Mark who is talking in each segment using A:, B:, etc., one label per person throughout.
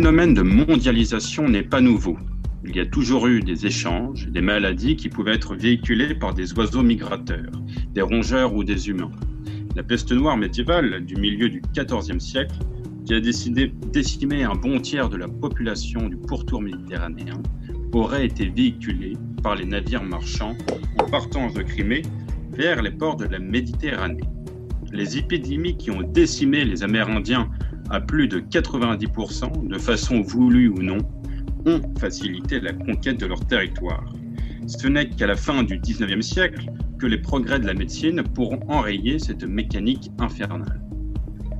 A: Le phénomène de mondialisation n'est pas nouveau. Il y a toujours eu des échanges, des maladies qui pouvaient être véhiculées par des oiseaux migrateurs, des rongeurs ou des humains. La peste noire médiévale du milieu du XIVe siècle, qui a décidé d'estimer un bon tiers de la population du pourtour méditerranéen, aurait été véhiculée par les navires marchands en partant de Crimée vers les ports de la Méditerranée. Les épidémies qui ont décimé les Amérindiens à plus de 90%, de façon voulue ou non, ont facilité la conquête de leur territoire. Ce n'est qu'à la fin du 19e siècle que les progrès de la médecine pourront enrayer cette mécanique infernale.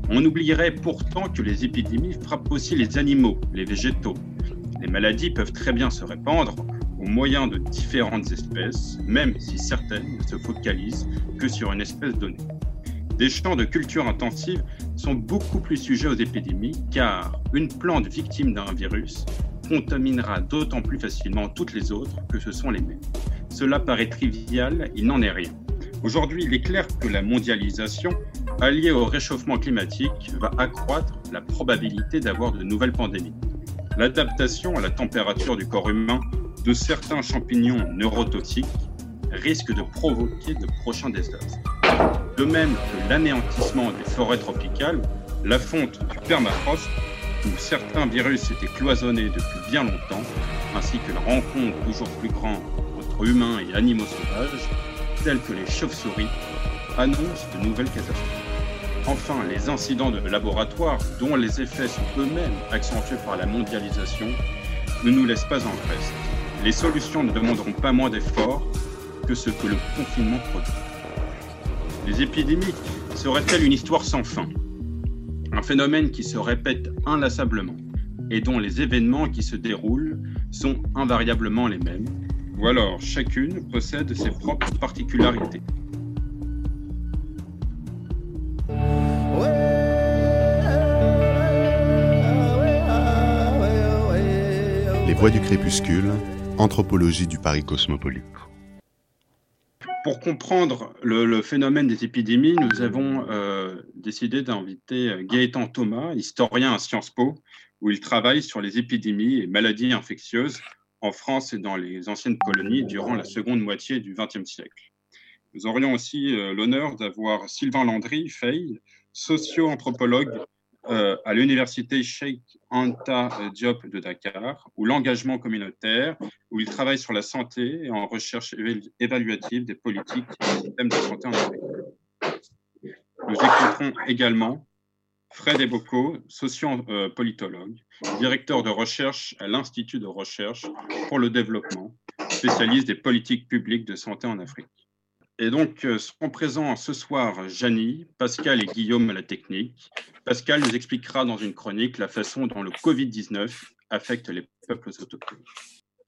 A: On oublierait pourtant que les épidémies frappent aussi les animaux, les végétaux. Les maladies peuvent très bien se répandre au moyen de différentes espèces, même si certaines ne se focalisent que sur une espèce donnée. Des champs de culture intensive sont beaucoup plus sujets aux épidémies car une plante victime d'un virus contaminera d'autant plus facilement toutes les autres que ce sont les mêmes. Cela paraît trivial, il n'en est rien. Aujourd'hui, il est clair que la mondialisation, alliée au réchauffement climatique, va accroître la probabilité d'avoir de nouvelles pandémies. L'adaptation à la température du corps humain de certains champignons neurotoxiques risque de provoquer de prochains désastres. De même que l'anéantissement des forêts tropicales, la fonte du permafrost, où certains virus étaient cloisonnés depuis bien longtemps, ainsi que la rencontre toujours plus grande entre humains et animaux sauvages, tels que les chauves-souris, annoncent de nouvelles catastrophes. Enfin, les incidents de laboratoire, dont les effets sont eux-mêmes accentués par la mondialisation, ne nous laissent pas en reste. Les solutions ne demanderont pas moins d'efforts que ce que le confinement produit. Les épidémies seraient-elles une histoire sans fin? Un phénomène qui se répète inlassablement et dont les événements qui se déroulent sont invariablement les mêmes, ou alors chacune possède ses propres particularités.
B: Les voix du crépuscule, anthropologie du Paris cosmopolite.
A: Pour comprendre le, phénomène des épidémies, nous avons euh, décidé d'inviter euh, Gaëtan Thomas, historien à Sciences Po, où il travaille sur les épidémies et maladies infectieuses en France et dans les anciennes colonies durant la seconde moitié du XXe siècle. Nous aurions aussi euh, l'honneur d'avoir Sylvain Landry, Fay, socio-anthropologue euh, à l'université Sheikh Anta Diop de Dakar, où l'engagement communautaire, où il travaille sur la santé et en recherche évaluative des politiques et systèmes de santé en Afrique. Nous écouterons également Fred Eboko, socio-politologue, directeur de recherche à l'Institut de recherche pour le développement, spécialiste des politiques publiques de santé en Afrique. Et donc, euh, seront présents ce soir Janie, Pascal et Guillaume à la technique. Pascal nous expliquera dans une chronique la façon dont le Covid-19 affecte les peuples autochtones.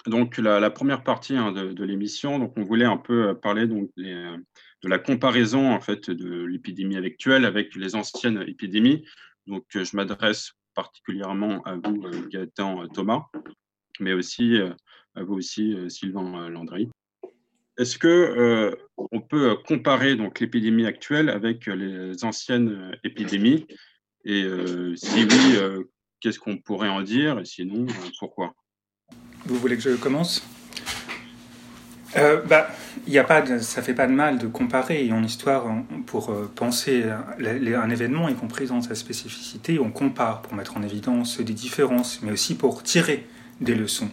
A: Donc, la, première partie hein, de, l'émission, donc on voulait un peu euh, parler donc, euh, de la comparaison en fait, de l'épidémie actuelle avec les anciennes épidémies. Donc, je m'adresse particulièrement à vous, Gaëtan Thomas, mais aussi à vous aussi, Sylvain Landry. Est-ce que euh, on peut comparer donc l'épidémie actuelle avec les anciennes euh, épidémies? Et euh, si oui, qu'est-ce qu'on pourrait en dire? Et sinon, pourquoi?
C: Vous voulez que je commence? Bah, y a pas ça fait pas de mal de comparer. en histoire, pour penser un événement, y compris dans sa spécificité, on compare pour mettre en évidence des différences, mais aussi pour tirer des leçons.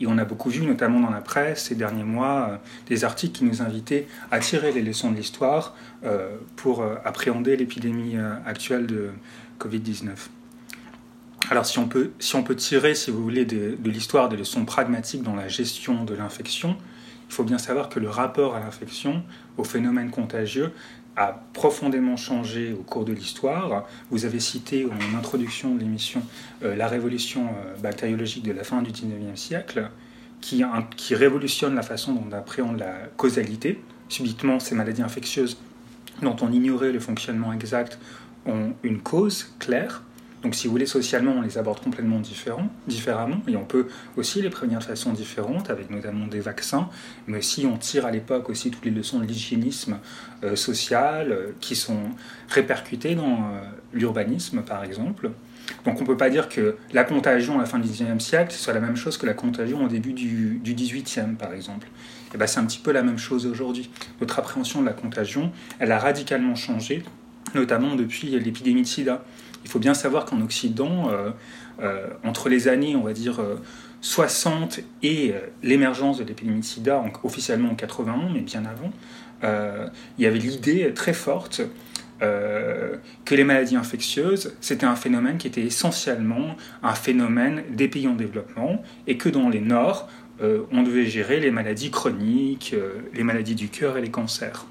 C: Et on a beaucoup vu, notamment dans la presse ces derniers mois, euh, des articles qui nous invitaient à tirer les leçons de l'histoire euh, pour euh, appréhender l'épidémie actuelle de Covid-19. Alors si on, peut, tirer, si vous voulez, de, de l'histoire des leçons pragmatiques dans la gestion de l'infection, il faut bien savoir que le rapport à l'infection, au phénomène contagieux, a profondément changé au cours de l'histoire. Vous avez cité en introduction de l'émission euh, la révolution euh, bactériologique de la fin du 19e siècle, qui, qui révolutionne la façon dont on appréhende la causalité. Subitement, ces maladies infectieuses dont on ignorait le fonctionnement exact ont une cause claire. Donc si vous voulez, socialement, on les aborde complètement différemment, et on peut aussi les prévenir de façon différente, avec notamment des vaccins, mais aussi on tire à l'époque aussi toutes les leçons de l'hygiénisme euh, social euh, qui sont répercutées dans euh, l'urbanisme, par exemple. Donc on ne peut pas dire que la contagion à la fin du XIXe siècle soit la même chose que la contagion au début du, XVIIIe, par exemple. Et ben, c'est un petit peu la même chose aujourd'hui. Notre appréhension de la contagion, elle a radicalement changé, notamment depuis l'épidémie de sida. Il faut bien savoir qu'en Occident, euh, euh, entre les années, on va dire, 60 euh, et l'émergence de l'épidémie de sida, officiellement en 81, mais bien avant, il y avait l'idée très forte que les maladies infectieuses, c'était un phénomène qui était essentiellement un phénomène des pays en développement et que dans les Nords, on devait gérer les maladies chroniques, les maladies du cœur et les cancers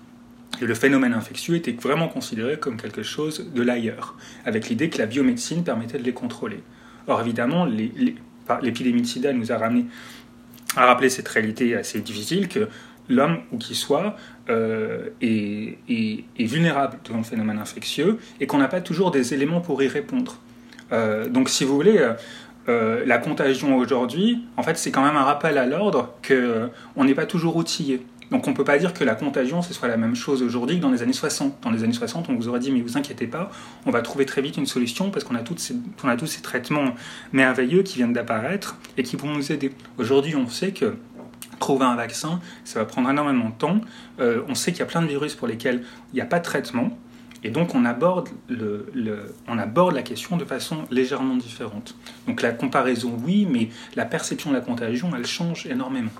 C: le phénomène infectieux était vraiment considéré comme quelque chose de l'ailleurs, avec l'idée que la biomédecine permettait de les contrôler. Or, évidemment, l'épidémie de sida nous a ramené à rappeler cette réalité assez difficile que l'homme, ou qui soit, euh, est, vulnérable devant le phénomène infectieux et qu'on n'a pas toujours des éléments pour y répondre. Euh, donc, si vous voulez, euh, la contagion aujourd'hui, en fait, c'est quand même un rappel à l'ordre qu'on n'est pas toujours outillé. Donc on ne peut pas dire que la contagion, ce soit la même chose aujourd'hui que dans les années 60. Dans les années 60, on vous aurait dit, mais vous inquiétez pas, on va trouver très vite une solution parce qu'on a, a tous ces traitements merveilleux qui viennent d'apparaître et qui vont nous aider. Aujourd'hui, on sait que trouver un vaccin, ça va prendre énormément de temps. Euh, on sait qu'il y a plein de virus pour lesquels il n'y a pas de traitement. Et donc on aborde, le, on aborde la question de façon légèrement différente. Donc la comparaison, oui, mais la perception de la contagion, elle change énormément.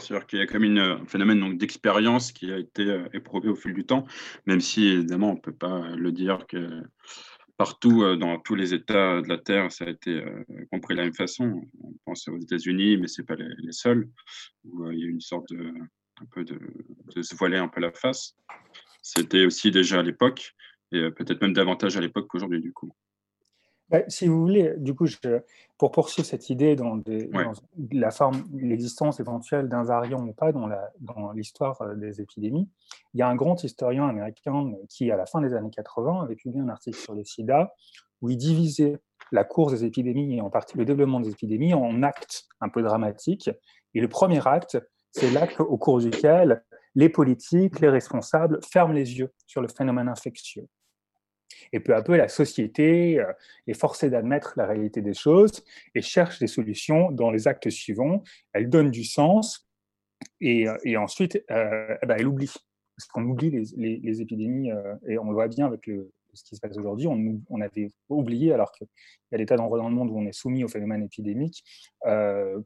A: C'est-à-dire qu'il y a comme une, un phénomène d'expérience qui a été euh, éprouvé au fil du temps, même si évidemment on ne peut pas le dire que partout euh, dans tous les États de la Terre, ça a été euh, compris de la même façon. On pense aux États-Unis, mais ce n'est pas les, seuls, où il y a une sorte un peu de, se voiler un peu la face. C'était aussi déjà à l'époque, et peut-être même davantage à l'époque qu'aujourd'hui du coup.
C: Bah, si vous voulez, du coup, pour poursuivre cette idée dans, la forme, l'existence éventuelle d'un variant ou pas dans, l'histoire euh, des épidémies, il y a un grand historien américain qui, à la fin des années 80, avait publié un article sur le sida où il divisait la course des épidémies et en partie le développement des épidémies en actes un peu dramatiques. Et le premier acte, c'est l'acte au cours duquel les politiques, les responsables ferment les yeux sur le phénomène infectieux. Et peu à peu, la société euh, est forcée d'admettre la réalité des choses et cherche des solutions dans les actes suivants. Elle donne du sens et, euh, ensuite, euh, eh ben, elle oublie. Parce qu'on oublie les, épidémies, et on le voit bien avec ce qui se passe aujourd'hui, on, avait oublié, alors qu'il y a des tas d'endroits dans le monde où on est soumis au phénomène épidémique,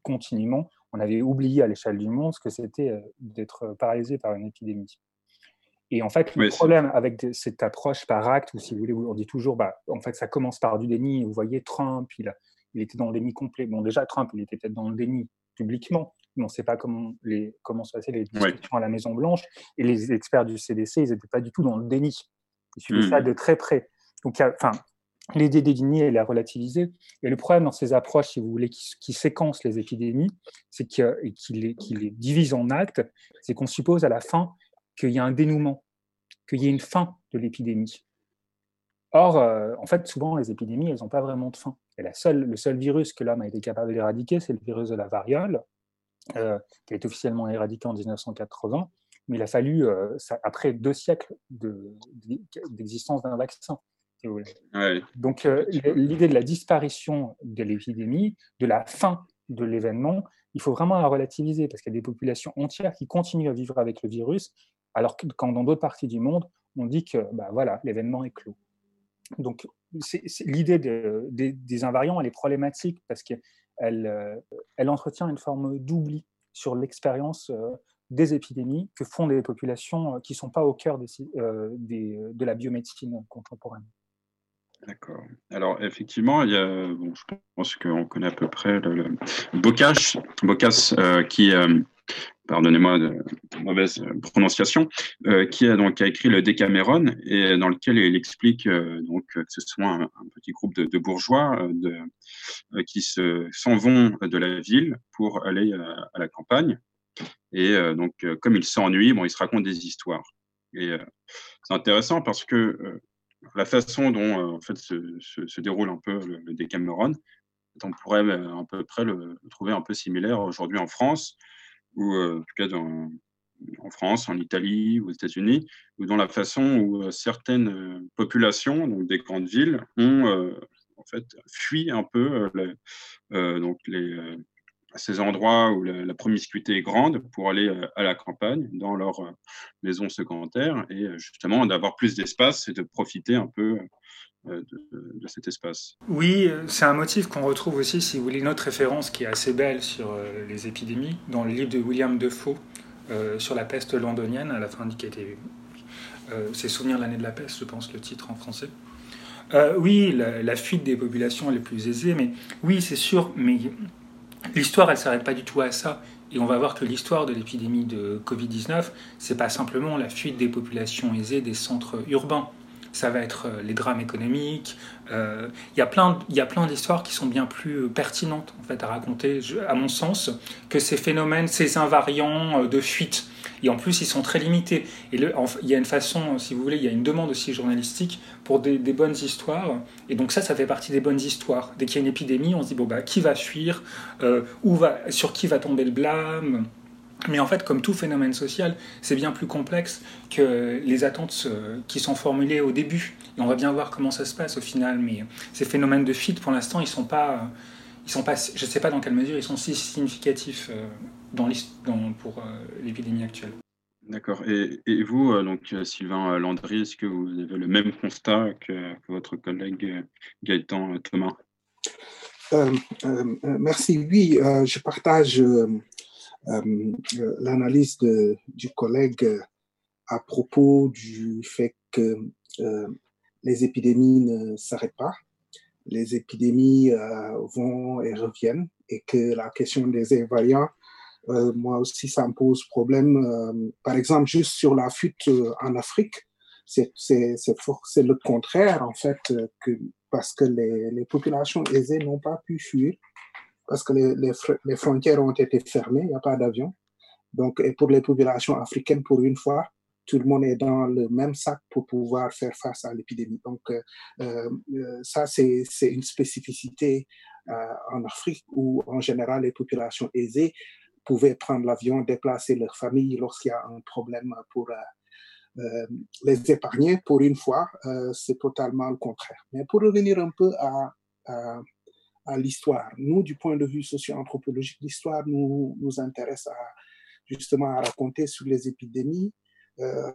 C: continuellement, on avait oublié à l'échelle du monde ce que c'était d'être paralysé par une épidémie. Et en fait, le problème avec cette approche par acte, ou si vous voulez, on dit toujours, bah, en fait, ça commence par du déni. Vous voyez, Trump, il, il était dans le déni complet. Bon, déjà, Trump, il était peut-être dans le déni publiquement, mais on ne sait pas comment, les, comment se passaient les discussions à la Maison-Blanche. Et les experts du CDC, ils n'étaient pas du tout dans le déni. Ils suivaient ça mmh. de très près. Donc, enfin, l'idée des déni, elle est relativisée. Et le problème dans ces approches, si vous voulez, qui, séquencent les épidémies, c'est qu'il les, les divise en actes, c'est qu'on suppose à la fin qu'il y a un dénouement, qu'il y ait une fin de l'épidémie. Or, euh, en fait, souvent, les épidémies, elles n'ont pas vraiment de fin. Et la seule, le seul virus que l'homme a été capable d'éradiquer, c'est le virus de la variole, euh, qui a été officiellement éradiqué en 1980. Mais il a fallu, euh, après deux siècles d'existence d'un vaccin. Donc, l'idée de la disparition de l'épidémie, de la fin de l'événement, il faut vraiment la relativiser parce qu'il y a des populations entières qui continuent à vivre avec le virus alors que dans d'autres parties du monde, on dit que bah, voilà, l'événement est clos. Donc l'idée des invariants, elle est problématique parce qu'elle euh, entretient une forme d'oubli sur l'expérience euh, des épidémies que font des populations euh, qui ne sont pas au cœur de la biomédecine contemporaine.
A: D'accord. Alors, effectivement, il y a, je pense qu'on connaît à peu près le, Bocas, qui, pardonnez-moi de mauvaise prononciation, euh, qui, a, donc, a écrit le Décameron et dans lequel il explique euh, donc, que ce soit un, petit groupe de, bourgeois euh, qui s'en vont de la ville pour aller à, la campagne. Et donc, comme ils s'ennuient, bon, ils se racontent des histoires. Et c'est intéressant parce que la façon dont en fait se, déroule un peu le, le on pourrait à peu près le, trouver un peu similaire aujourd'hui en France, ou en tout cas en France, en Italie, aux États-Unis, ou dans la façon où certaines populations, donc des grandes villes, ont en fait fui un peu donc ces endroits où la, promiscuité est grande pour aller euh, à la campagne, dans leur euh, maison secondaire, et euh, justement d'avoir plus d'espace et de profiter un peu de, cet espace.
C: Oui, c'est un motif qu'on retrouve aussi, si vous voulez, une autre référence qui est assez belle sur les épidémies, dans le livre de William Defoe sur la peste londonienne, à la fin du qui était. c'est Souvenir de l'année de la peste, je pense, le titre en français. oui, la, la, fuite des populations les plus aisées, mais oui, c'est sûr, mais L'histoire, elle ne s'arrête pas du tout à ça. Et on va voir que l'histoire de l'épidémie de Covid-19, c'est pas simplement la fuite des populations aisées des centres urbains. Ça va être euh, les drames économiques. Euh, il y a plein, d'histoires qui sont bien plus euh, pertinentes en fait à raconter, à mon sens, que ces phénomènes, ces invariants de fuite et en plus, ils sont très limités. Et il y a une façon, si vous voulez, il y a une demande aussi journalistique pour des, bonnes histoires. Et donc ça, ça fait partie des bonnes histoires. Dès qu'il y a une épidémie, on se dit, bon, bah, qui va fuir où va, Sur qui va tomber le blâme? Mais en fait, comme tout phénomène social, c'est bien plus complexe que les attentes qui sont formulées au début. Et on va bien voir comment ça se passe au final. Mais ces phénomènes de fuite, pour l'instant, ils sont pas, ils sont pas, je ne sais pas dans quelle mesure ils sont si significatifs euh, dans, dans pour euh, l'épidémie actuelle.
A: D'accord. Et, et, vous, euh, donc Sylvain Landry, est-ce que vous avez le même constat que, votre collègue Gaëtan Thomas?
D: Merci. Oui, je partage l'analyse du collègue à propos du fait que les épidémies ne s'arrêtent pas les épidémies euh, vont et reviennent et que la question des invariants, euh, moi aussi, ça me pose problème. Euh, par exemple, juste sur la fuite en Afrique, c'est le contraire, en fait, parce que les, les populations aisées n'ont pas pu fuir, parce que les, frontières ont été fermées, il n'y a pas d'avion. Donc, pour les populations africaines, pour une fois, tout le monde est dans le même sac pour pouvoir faire face à l'épidémie. Donc, euh, euh, ça, c'est une spécificité euh, en Afrique où, en général, les populations aisées pouvaient prendre l'avion, déplacer leur famille lorsqu'il y a un problème pour les épargner. Pour une fois, c'est totalement le contraire. Mais pour revenir un peu à, l'histoire, nous, du point de vue socio-anthropologique, l'histoire nous, nous intéresse à, justement à raconter sur les épidémies euh,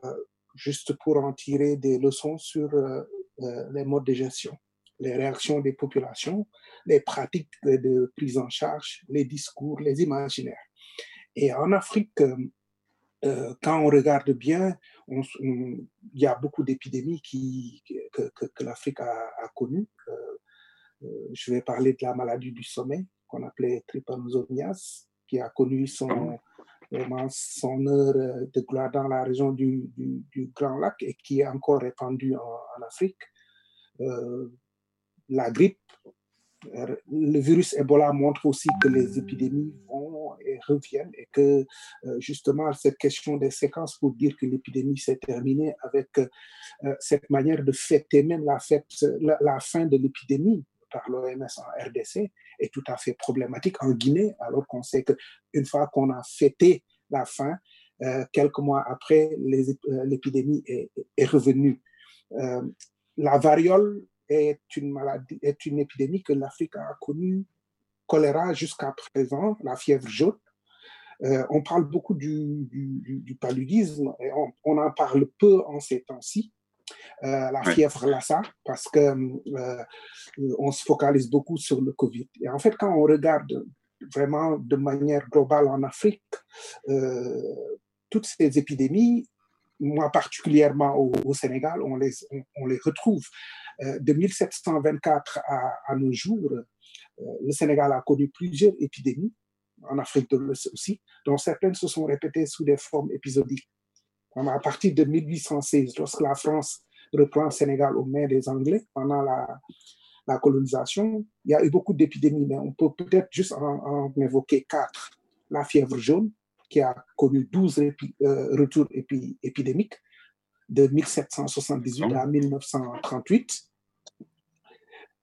D: juste pour en tirer des leçons sur euh, euh, les modes de gestion, les réactions des populations, les pratiques de prise en charge, les discours, les imaginaires. Et en Afrique, quand on regarde bien, il y a beaucoup d'épidémies que, que, l'Afrique a connues. Je vais parler de la maladie du sommeil qu'on appelait trypanosomiase, qui a connu son, vraiment son heure euh, de gloire dans la région du, du, Grand Lac et qui est encore répandue en, Afrique. Euh, la grippe, euh, le virus Ebola montre aussi que les épidémies vont et reviennent et que justement cette question des séquences pour dire que l'épidémie s'est terminée avec cette manière de fêter même la, fête, la fin de l'épidémie par l'OMS en RDC est tout à fait problématique en Guinée, alors qu'on sait qu'une fois qu'on a fêté la fin, euh, quelques mois après, euh, l'épidémie est, revenue. Euh, la variole est une maladie, est une épidémie que l'Afrique a connue, choléra jusqu'à présent, la fièvre jaune. on parle beaucoup du, paludisme et on, en parle peu en ces temps-ci. Euh, la fièvre Lassa, parce que euh, on se focalise beaucoup sur le Covid. Et en fait, quand on regarde vraiment de manière globale en Afrique, euh, toutes ces épidémies, moi particulièrement au, Sénégal, on les, on, les retrouve. de 1724 à, à nos jours, le Sénégal a connu plusieurs épidémies, en Afrique de l'Ouest aussi, dont certaines se sont répétées sous des formes épisodiques à partir de 1816, lorsque la France reprend le Sénégal aux mains des Anglais pendant la, la colonisation, il y a eu beaucoup d'épidémies, mais on peut peut-être juste en, évoquer quatre. La fièvre jaune, qui a connu 12 euh, retours épidémiques. de 1778 à 1938.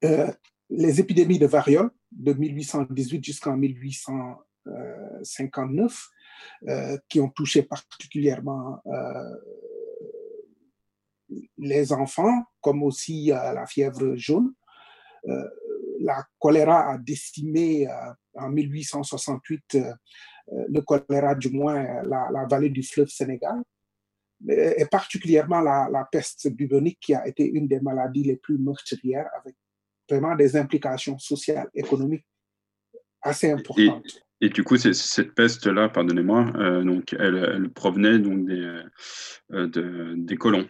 D: Euh, les épidémies de variole de 1818 jusqu'en 1859, euh, qui ont touché particulièrement les enfants, comme aussi la fièvre jaune. la choléra a décimé en 1868 le choléra, du moins la, la, vallée du fleuve Sénégal, et particulièrement la, la, peste bubonique qui a été une des maladies les plus meurtrières avec vraiment des implications sociales, économiques assez importantes.
A: Et, du coup, cette peste-là, pardonnez-moi, euh, donc elle, provenait donc des, euh, de, des colons.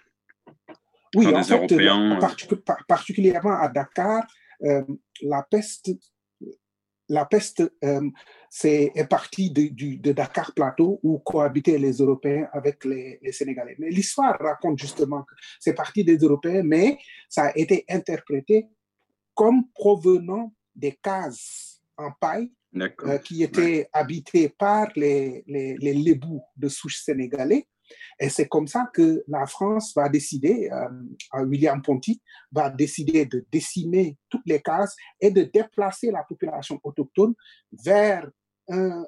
D: Oui, en fait, Européens, particulièrement à Dakar, euh, la peste la peste c'est, est partie de, de, Dakar Plateau où cohabitaient les Européens avec les, les Sénégalais. Mais l'histoire raconte justement que c'est parti des Européens, mais ça a été interprété comme provenant des cases en paille euh, qui étaient habitées par les, les, les lébous de souche sénégalais. Et c'est comme ça que la France va décider, euh, William Ponty, va décider de décimer toutes les cases et de déplacer la population autochtone vers un,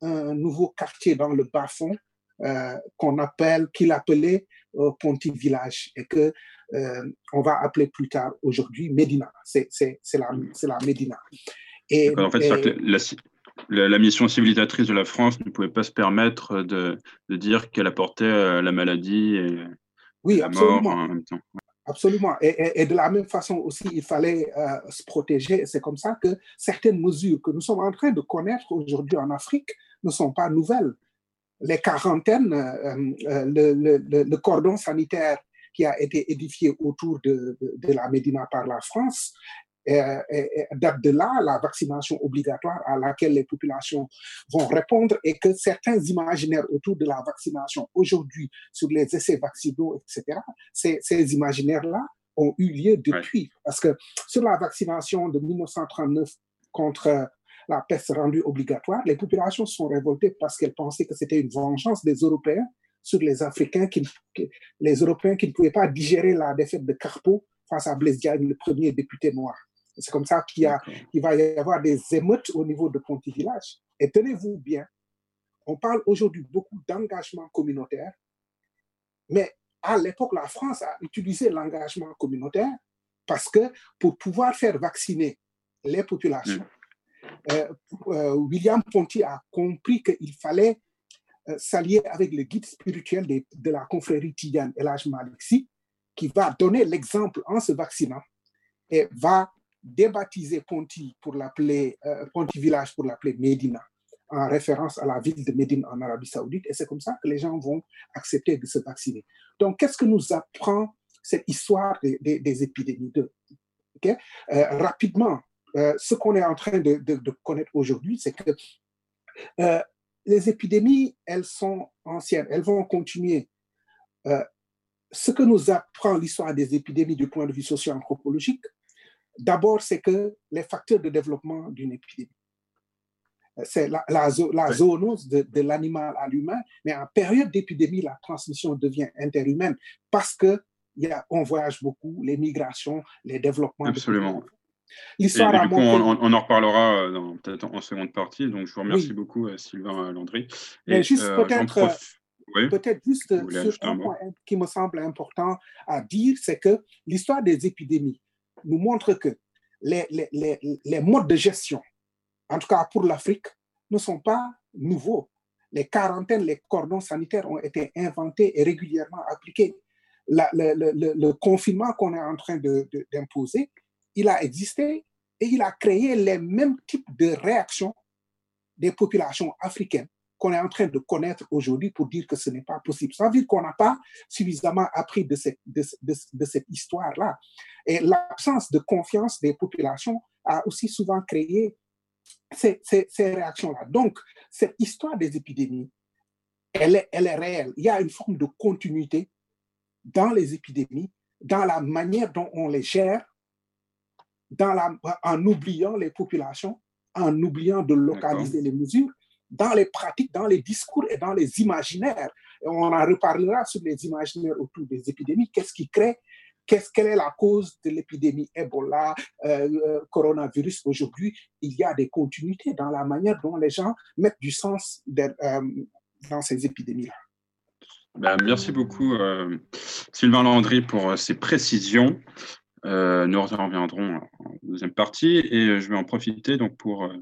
D: un, nouveau quartier dans le bas-fond euh, qu'on appelle, qu'il appelait euh, Ponty Village et que on va appeler plus tard aujourd'hui Médina. C'est la, la Médina.
A: Et, en fait, la, la, mission civilisatrice de la France ne pouvait pas se permettre de, de dire qu'elle apportait euh, la maladie et
D: oui,
A: la
D: absolument.
A: mort en même temps.
D: Absolument. Et, et, de la même façon aussi, il fallait euh, se protéger. C'est comme ça que certaines mesures que nous sommes en train de connaître aujourd'hui en Afrique ne sont pas nouvelles. Les quarantaines, le, le, le, cordon sanitaire qui a été édifié autour de, de, la Médina par la France. Et, date de là la vaccination obligatoire à laquelle les populations vont répondre et que certains imaginaires autour de la vaccination aujourd'hui sur les essais vaccinaux, etc., ces, ces imaginaires-là ont eu lieu depuis. Parce que sur la vaccination de 1939 contre la peste rendue obligatoire, les populations sont révoltées parce qu'elles pensaient que c'était une vengeance des Européens sur les Africains, qui, les Européens qui ne pouvaient pas digérer la défaite de Carpo face à Blaise Diagne, le premier député noir. C'est comme ça qu'il va y avoir des émeutes au niveau de Ponty Village. Et tenez-vous bien, on parle aujourd'hui beaucoup d'engagement communautaire, mais à l'époque, la France a utilisé l'engagement communautaire parce que pour pouvoir faire vacciner les populations, mm. euh, euh, William Ponty a compris qu'il fallait euh, s'allier avec le guide spirituel de, de la confrérie Tidiane, Elhaj Maliksi, qui va donner l'exemple en se vaccinant et va débaptiser Ponty pour l'appeler euh, Ponty Village pour l'appeler Médina en référence à la ville de Médine en Arabie Saoudite et c'est comme ça que les gens vont accepter de se vacciner. Donc qu'est-ce que nous apprend cette histoire des, des, épidémies de euh, rapidement euh, ce qu'on est en train de, de, de connaître aujourd'hui c'est que les épidémies, elles sont anciennes, elles vont continuer. Ce que nous apprend l'histoire des épidémies du point de vue socio-anthropologique, d'abord, c'est que les facteurs de développement d'une épidémie, euh, c'est la, la, la zoonose de, de l'animal à l'humain, mais en période d'épidémie, la transmission devient interhumaine parce que y a, on voyage beaucoup, les migrations, les développements.
A: Absolument. L'histoire montré... on, on, en reparlera euh, peut-être en seconde partie. Donc, je vous remercie oui. beaucoup, euh, Sylvain Landry.
D: Mais juste euh, peut-être, prof... oui. peut-être juste un point qui me semble important à dire, c'est que l'histoire des épidémies nous montre que les, les, les, modes de gestion, en tout cas pour l'Afrique, ne sont pas nouveaux. Les quarantaines, les cordons sanitaires ont été inventés et régulièrement appliqués. Le, confinement qu'on est en train d'imposer, il a existé et il a créé les mêmes types de réactions des populations africaines qu'on est en train de connaître aujourd'hui pour dire que ce n'est pas possible. Ça veut dire qu'on n'a pas suffisamment appris de cette, de, de, de cette histoire-là. Et l'absence de confiance des populations a aussi souvent créé ces, ces, ces réactions-là. Donc, cette histoire des épidémies, elle est, elle est réelle. Il y a une forme de continuité dans les épidémies, dans la manière dont on les gère, dans la, en oubliant les populations, en oubliant de localiser les mesures, dans les pratiques, dans les discours et dans les imaginaires. on en reparlera sur les imaginaires autour des épidémies. Qu'est-ce qui crée Qu'est-ce, quelle est la cause de l'épidémie Ebola, euh, euh, coronavirus aujourd'hui? Il y a des continuités dans la manière dont les gens mettent du sens euh, dans ces épidémies-là.
A: Ben, merci beaucoup, Sylvain Landry, pour ces précisions. nous reviendrons en deuxième partie et je vais en profiter donc pour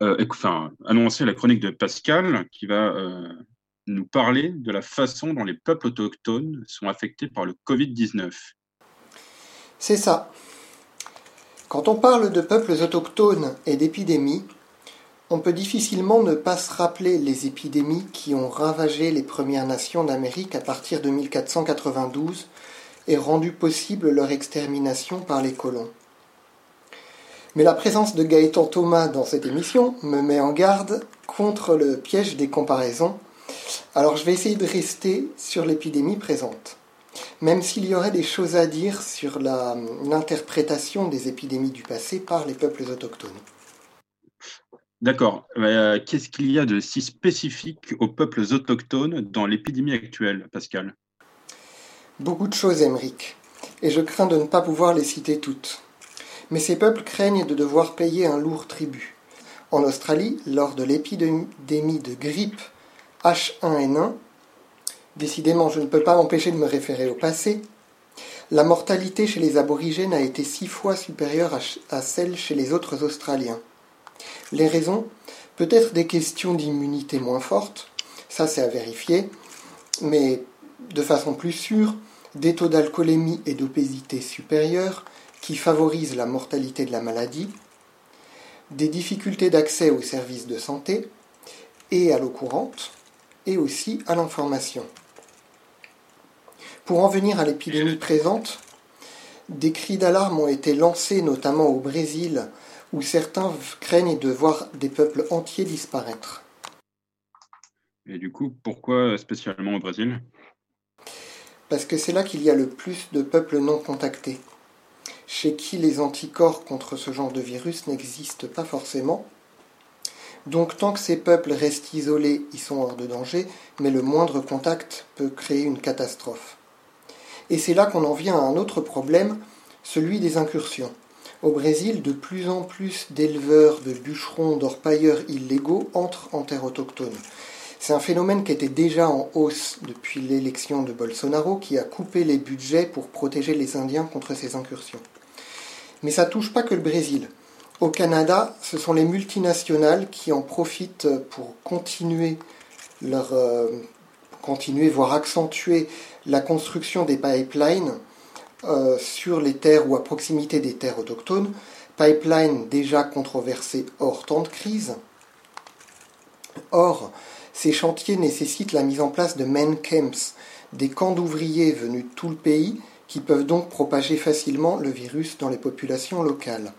A: enfin, annoncer la chronique de Pascal qui va nous parler de la façon dont les peuples autochtones sont affectés par le Covid-19.
E: C'est ça. Quand on parle de peuples autochtones et d'épidémies, on peut difficilement ne pas se rappeler les épidémies qui ont ravagé les Premières Nations d'Amérique à partir de 1492 et rendu possible leur extermination par les colons. Mais la présence de Gaëtan Thomas dans cette émission me met en garde contre le piège des comparaisons alors je vais essayer de rester sur l'épidémie présente. Même s'il y aurait des choses à dire sur l'interprétation des épidémies du passé par les peuples autochtones.
A: D'accord. Euh, qu'est-ce qu'il y a de si spécifique aux peuples autochtones dans l'épidémie actuelle, Pascal?
E: Beaucoup de choses, Émeric, et je crains de ne pas pouvoir les citer toutes. Mais ces peuples craignent de devoir payer un lourd tribut. En Australie, lors de l'épidémie de grippe H1N1, décidément je ne peux pas m'empêcher de me référer au passé, la mortalité chez les aborigènes a été six fois supérieure à celle chez les autres Australiens. Les raisons? Peut-être des questions d'immunité moins forte, ça c'est à vérifier, mais de façon plus sûre, des taux d'alcoolémie et d'obésité supérieurs qui favorisent la mortalité de la maladie, des difficultés d'accès aux services de santé et à l'eau courante, et aussi à l'information. Pour en venir à l'épidémie présente, des cris d'alarme ont été lancés notamment au Brésil, où certains craignent de voir des peuples entiers disparaître.
A: Et du coup, pourquoi spécialement au Brésil?
E: Parce que c'est là qu'il y a le plus de peuples non contactés, chez qui les anticorps contre ce genre de virus n'existent pas forcément, donc tant que ces peuples restent isolés, ils sont hors de danger, mais le moindre contact peut créer une catastrophe. Et c'est là qu'on en vient à un autre problème, celui des incursions. Au Brésil, de plus en plus d'éleveurs, de bûcherons, d'orpailleurs illégaux entrent en terre autochtone. C'est un phénomène qui était déjà en hausse depuis l'élection de Bolsonaro, qui a coupé les budgets pour protéger les Indiens contre ces incursions. Mais ça touche pas que le Brésil. Au Canada, ce sont les multinationales qui en profitent pour continuer leur euh, continuer voire accentuer la construction des pipelines euh, sur les terres ou à proximité des terres autochtones, pipelines déjà controversés hors temps de crise. Or, ces chantiers nécessitent la mise en place de main camps, des camps d'ouvriers venus de tout le pays qui peuvent donc propager facilement le virus dans les populations locales.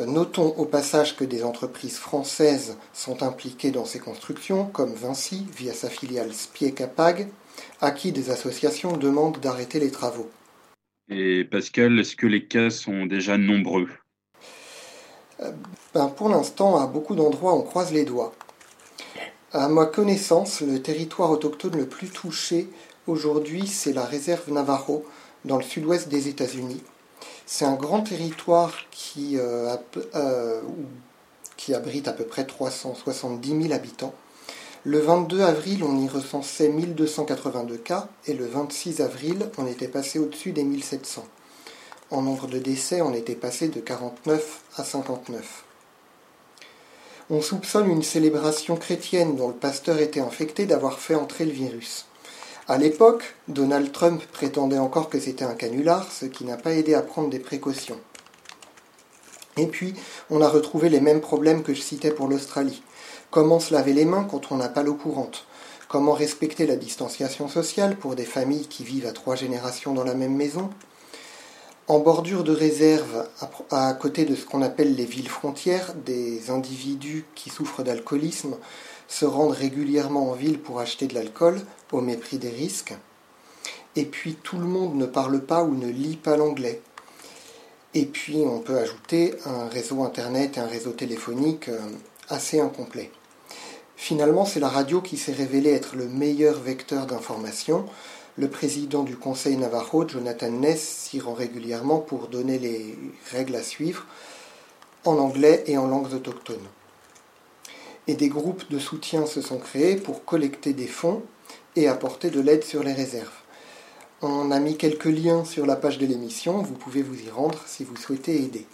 E: Euh, notons au passage que des entreprises françaises sont impliquées dans ces constructions, comme Vinci via sa filiale Spiecapag, à qui des associations demandent d'arrêter les travaux.
A: Et Pascal, est-ce que les cas sont déjà nombreux?
E: Euh, ben Pour l'instant, à beaucoup d'endroits, on croise les doigts. À ma connaissance, le territoire autochtone le plus touché aujourd'hui, c'est la réserve Navarro, dans le sud-ouest des États-Unis, c'est un grand territoire qui, euh, euh, abrite à peu près 370 000 habitants. Le 22 avril, on y recensait 1282 cas et le 26 avril, on était passé au-dessus des 1700. En nombre de décès, on était passé de 49 à 59. On soupçonne une célébration chrétienne dont le pasteur était infecté d'avoir fait entrer le virus. À l'époque, Donald Trump prétendait encore que c'était un canular, ce qui n'a pas aidé à prendre des précautions. Et puis, on a retrouvé les mêmes problèmes que je citais pour l'Australie. Comment se laver les mains quand on n'a pas l'eau courante? Comment respecter la distanciation sociale pour des familles qui vivent à trois générations dans la même maison? En bordure de réserve, à côté de ce qu'on appelle les villes frontières, des individus qui souffrent d'alcoolisme se rendent régulièrement en ville pour acheter de l'alcool au mépris des risques. Et puis tout le monde ne parle pas ou ne lit pas l'anglais. Et puis on peut ajouter un réseau internet et un réseau téléphonique euh, assez incomplet. Finalement, c'est la radio qui s'est révélée être le meilleur vecteur d'information. Le président du Conseil Navajo, Jonathan Ness, s'y rend régulièrement pour donner les règles à suivre en anglais et en langues autochtones. Et des groupes de soutien se sont créés pour collecter des fonds et apporter de l'aide sur les réserves. On a mis quelques liens sur la page de l'émission, vous pouvez vous y rendre si vous souhaitez aider.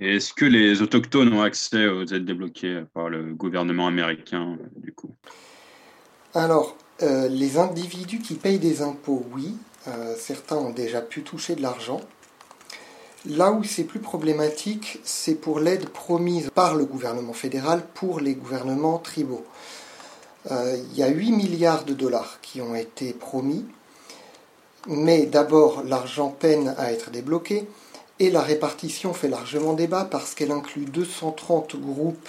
A: Est-ce que les autochtones ont accès aux aides débloquées par le gouvernement américain, du coup?
E: Alors, euh, les individus qui payent des impôts, oui. Euh, certains ont déjà pu toucher de l'argent. Là où c'est plus problématique, c'est pour l'aide promise par le gouvernement fédéral pour les gouvernements tribaux. Euh, il y a 8 milliards de dollars qui ont été promis, mais d'abord l'argent peine à être débloqué. Et la répartition fait largement débat parce qu'elle inclut 230 groupes,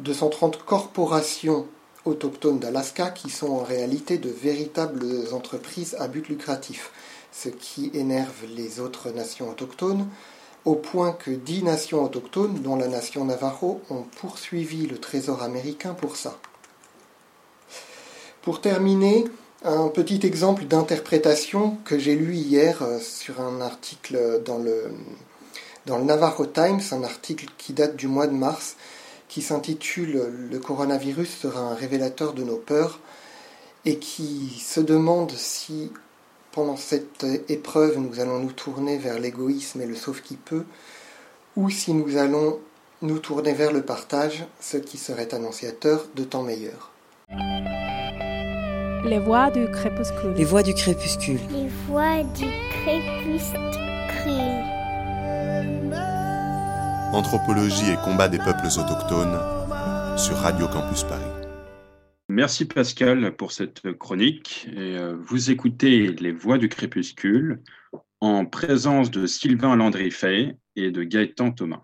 E: 230 corporations autochtones d'Alaska qui sont en réalité de véritables entreprises à but lucratif, ce qui énerve les autres nations autochtones, au point que 10 nations autochtones, dont la nation Navajo, ont poursuivi le Trésor américain pour ça. Pour terminer, un petit exemple d'interprétation que j'ai lu hier euh, sur un article dans le, dans le Navajo Times, un article qui date du mois de mars, qui s'intitule Le coronavirus sera un révélateur de nos peurs et qui se demande si pendant cette épreuve nous allons nous tourner vers l'égoïsme et le sauf qui peut, ou si nous allons nous tourner vers le partage, ce qui serait annonciateur de temps meilleurs.
F: Les voix du crépuscule.
G: Les voix du crépuscule.
H: Les voix du crépuscule.
B: Anthropologie et combat des peuples autochtones sur Radio Campus Paris.
A: Merci Pascal pour cette chronique. Et euh, vous écoutez Les Voix du Crépuscule en présence de Sylvain Landry-Fay et de Gaëtan Thomas.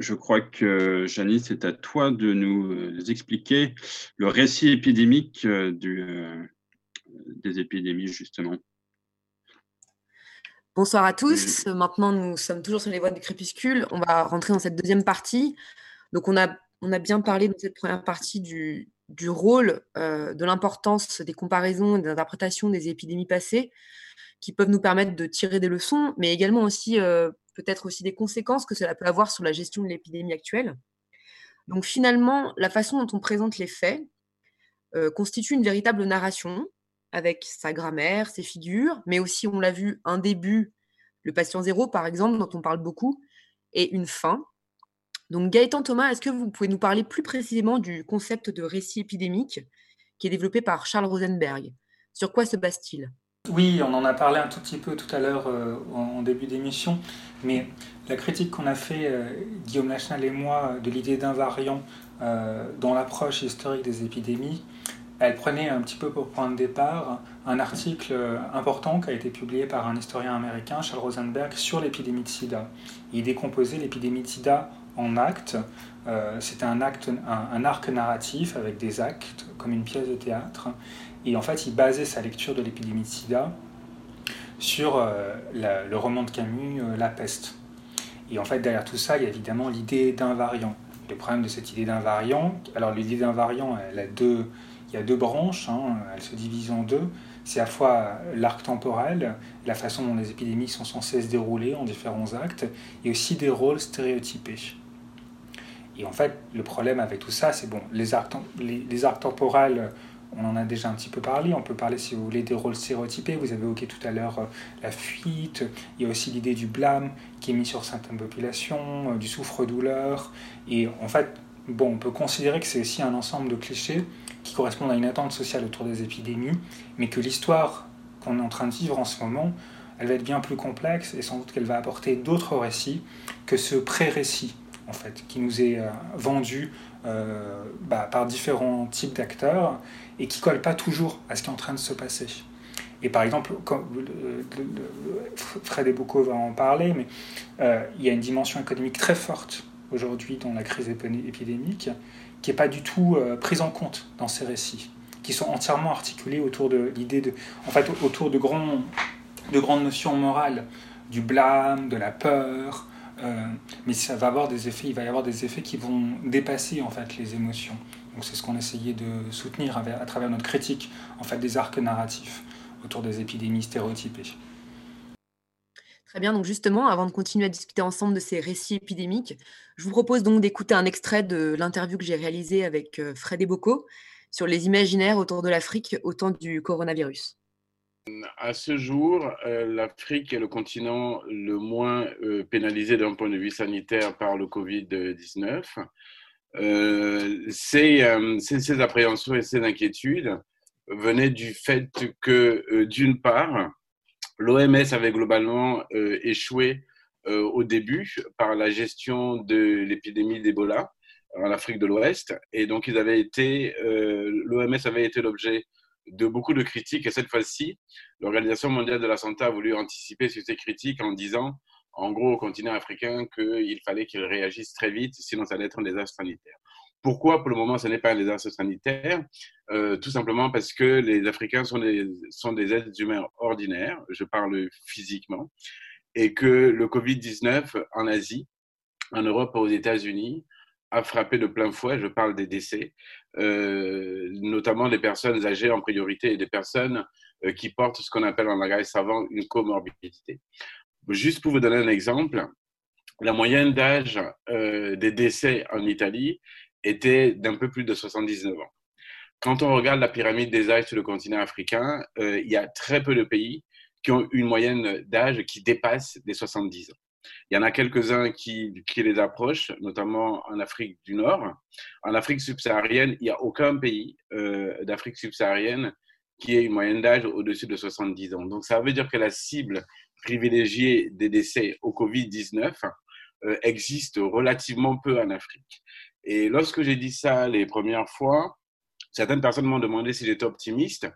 A: Je crois que, Janice, c'est à toi de nous euh, expliquer le récit épidémique euh, du, des épidémies, justement.
I: Bonsoir à tous. Maintenant, nous sommes toujours sur les voies du crépuscule. On va rentrer dans cette deuxième partie. Donc, on a, on a bien parlé dans cette première partie du, du rôle, euh, de l'importance des comparaisons et des interprétations des épidémies passées qui peuvent nous permettre de tirer des leçons, mais également aussi euh, peut-être aussi des conséquences que cela peut avoir sur la gestion de l'épidémie actuelle. Donc finalement, la façon dont on présente les faits euh, constitue une véritable narration avec sa grammaire, ses figures, mais aussi, on l'a vu, un début, le patient zéro par exemple, dont on parle beaucoup, et une fin. Donc Gaëtan Thomas, est-ce que vous pouvez nous parler plus précisément du concept de récit épidémique qui est développé par Charles Rosenberg? Sur quoi se base-t-il?
C: Oui, on en a parlé un tout petit peu tout à l'heure euh, en, début d'émission, mais la critique qu'on a fait, euh, Guillaume Lachenal et moi, de l'idée d'un variant euh, dans l'approche historique des épidémies, elle prenait un petit peu pour point de départ un article important qui a été publié par un historien américain, Charles Rosenberg, sur l'épidémie de sida. Il décomposait l'épidémie de sida en actes. Euh, C'était un, acte, un, arc narratif avec des actes, comme une pièce de théâtre. Et en fait, il basait sa lecture de l'épidémie de sida sur euh, le roman de Camus, euh, La peste. Et en fait, derrière tout ça, il y a évidemment l'idée d'un variant. Le problème de cette idée d'un variant, alors l'idée d'un variant, elle a deux, il y a deux branches, hein, elles se divisent en deux. C'est à la fois l'arc temporel, la façon dont les épidémies sont censées se dérouler en différents actes, et aussi des rôles stéréotypés. Et en fait, le problème avec tout ça, c'est bon, les arcs, les, temporels, on en a déjà un petit peu parlé. On peut parler, si vous voulez, des rôles stéréotypés. Vous avez évoqué tout à l'heure euh, la fuite. Il y a aussi l'idée du blâme qui est mis sur certaines populations, euh, du souffre-douleur. Et en fait, bon, on peut considérer que c'est aussi un ensemble de clichés qui correspondent à une attente sociale autour des épidémies, mais que l'histoire qu'on est en train de vivre en ce moment, elle va être bien plus complexe et sans doute qu'elle va apporter d'autres récits que ce pré-récit, en fait, qui nous est euh, vendu euh, bah, par différents types d'acteurs et qui colle pas toujours à ce qui est en train de se passer. Et par exemple, comme Fred et Boucault va en parler, mais euh, il y a une dimension économique très forte aujourd'hui dans la crise épidémique qui n'est pas du tout euh, prise en compte dans ces récits, qui sont entièrement articulés autour de l'idée de, en fait, autour de, de grandes notions morales, du blâme, de la peur, euh, mais ça va avoir des effets, il va y avoir des effets qui vont dépasser en fait les émotions. Donc c'est ce qu'on essayait de soutenir à travers notre critique en fait, des arcs narratifs autour des épidémies stéréotypées.
I: Très bien, donc justement, avant de continuer à discuter ensemble de ces récits épidémiques, je vous propose donc d'écouter un extrait de l'interview que j'ai réalisée avec euh, Fred Eboko sur les imaginaires autour de l'Afrique au temps du coronavirus.
F: À ce jour, euh, l'Afrique est le continent le moins euh, pénalisé d'un point de vue sanitaire par le Covid-19. ces, ces, appréhensions et ces inquiétudes venaient du fait que, d'une part, L'OMS avait globalement euh, échoué euh, au début par la gestion de l'épidémie d'Ebola en Afrique de l'Ouest. Et donc, euh, l'OMS avait été l'objet de beaucoup de critiques. Et cette fois-ci, l'Organisation mondiale de la santé a voulu anticiper sur ces critiques en disant, en gros, au continent africain, qu'il fallait qu'il réagisse très vite, sinon ça allait être un désastre sanitaire. Pourquoi pour le moment ce n'est pas un désastre sanitaire? Euh, Tout simplement parce que les Africains sont des, sont des êtres humains ordinaires, je parle physiquement, et que le Covid-19 en Asie, en Europe aux États-Unis a frappé de plein fouet, je parle des décès, euh, notamment des personnes âgées en priorité et des personnes euh, qui portent ce qu'on appelle en langage savant une comorbidité. Juste pour vous donner un exemple, la moyenne d'âge des décès en Italie était d'un peu plus de 79 ans. Quand on regarde la pyramide des âges sur le continent africain, euh, il y a très peu de pays qui ont une moyenne d'âge qui dépasse les 70 ans. Il y en a quelques-uns qui, les approchent, notamment en Afrique du Nord. En Afrique subsaharienne, il n'y a aucun pays euh, d'Afrique subsaharienne qui ait une moyenne d'âge au-dessus de 70 ans. Donc ça veut dire que la cible privilégiée des décès au Covid-19 euh, existe relativement peu en Afrique. Et lorsque j'ai dit ça les premières fois, certaines personnes m'ont demandé si j'étais optimiste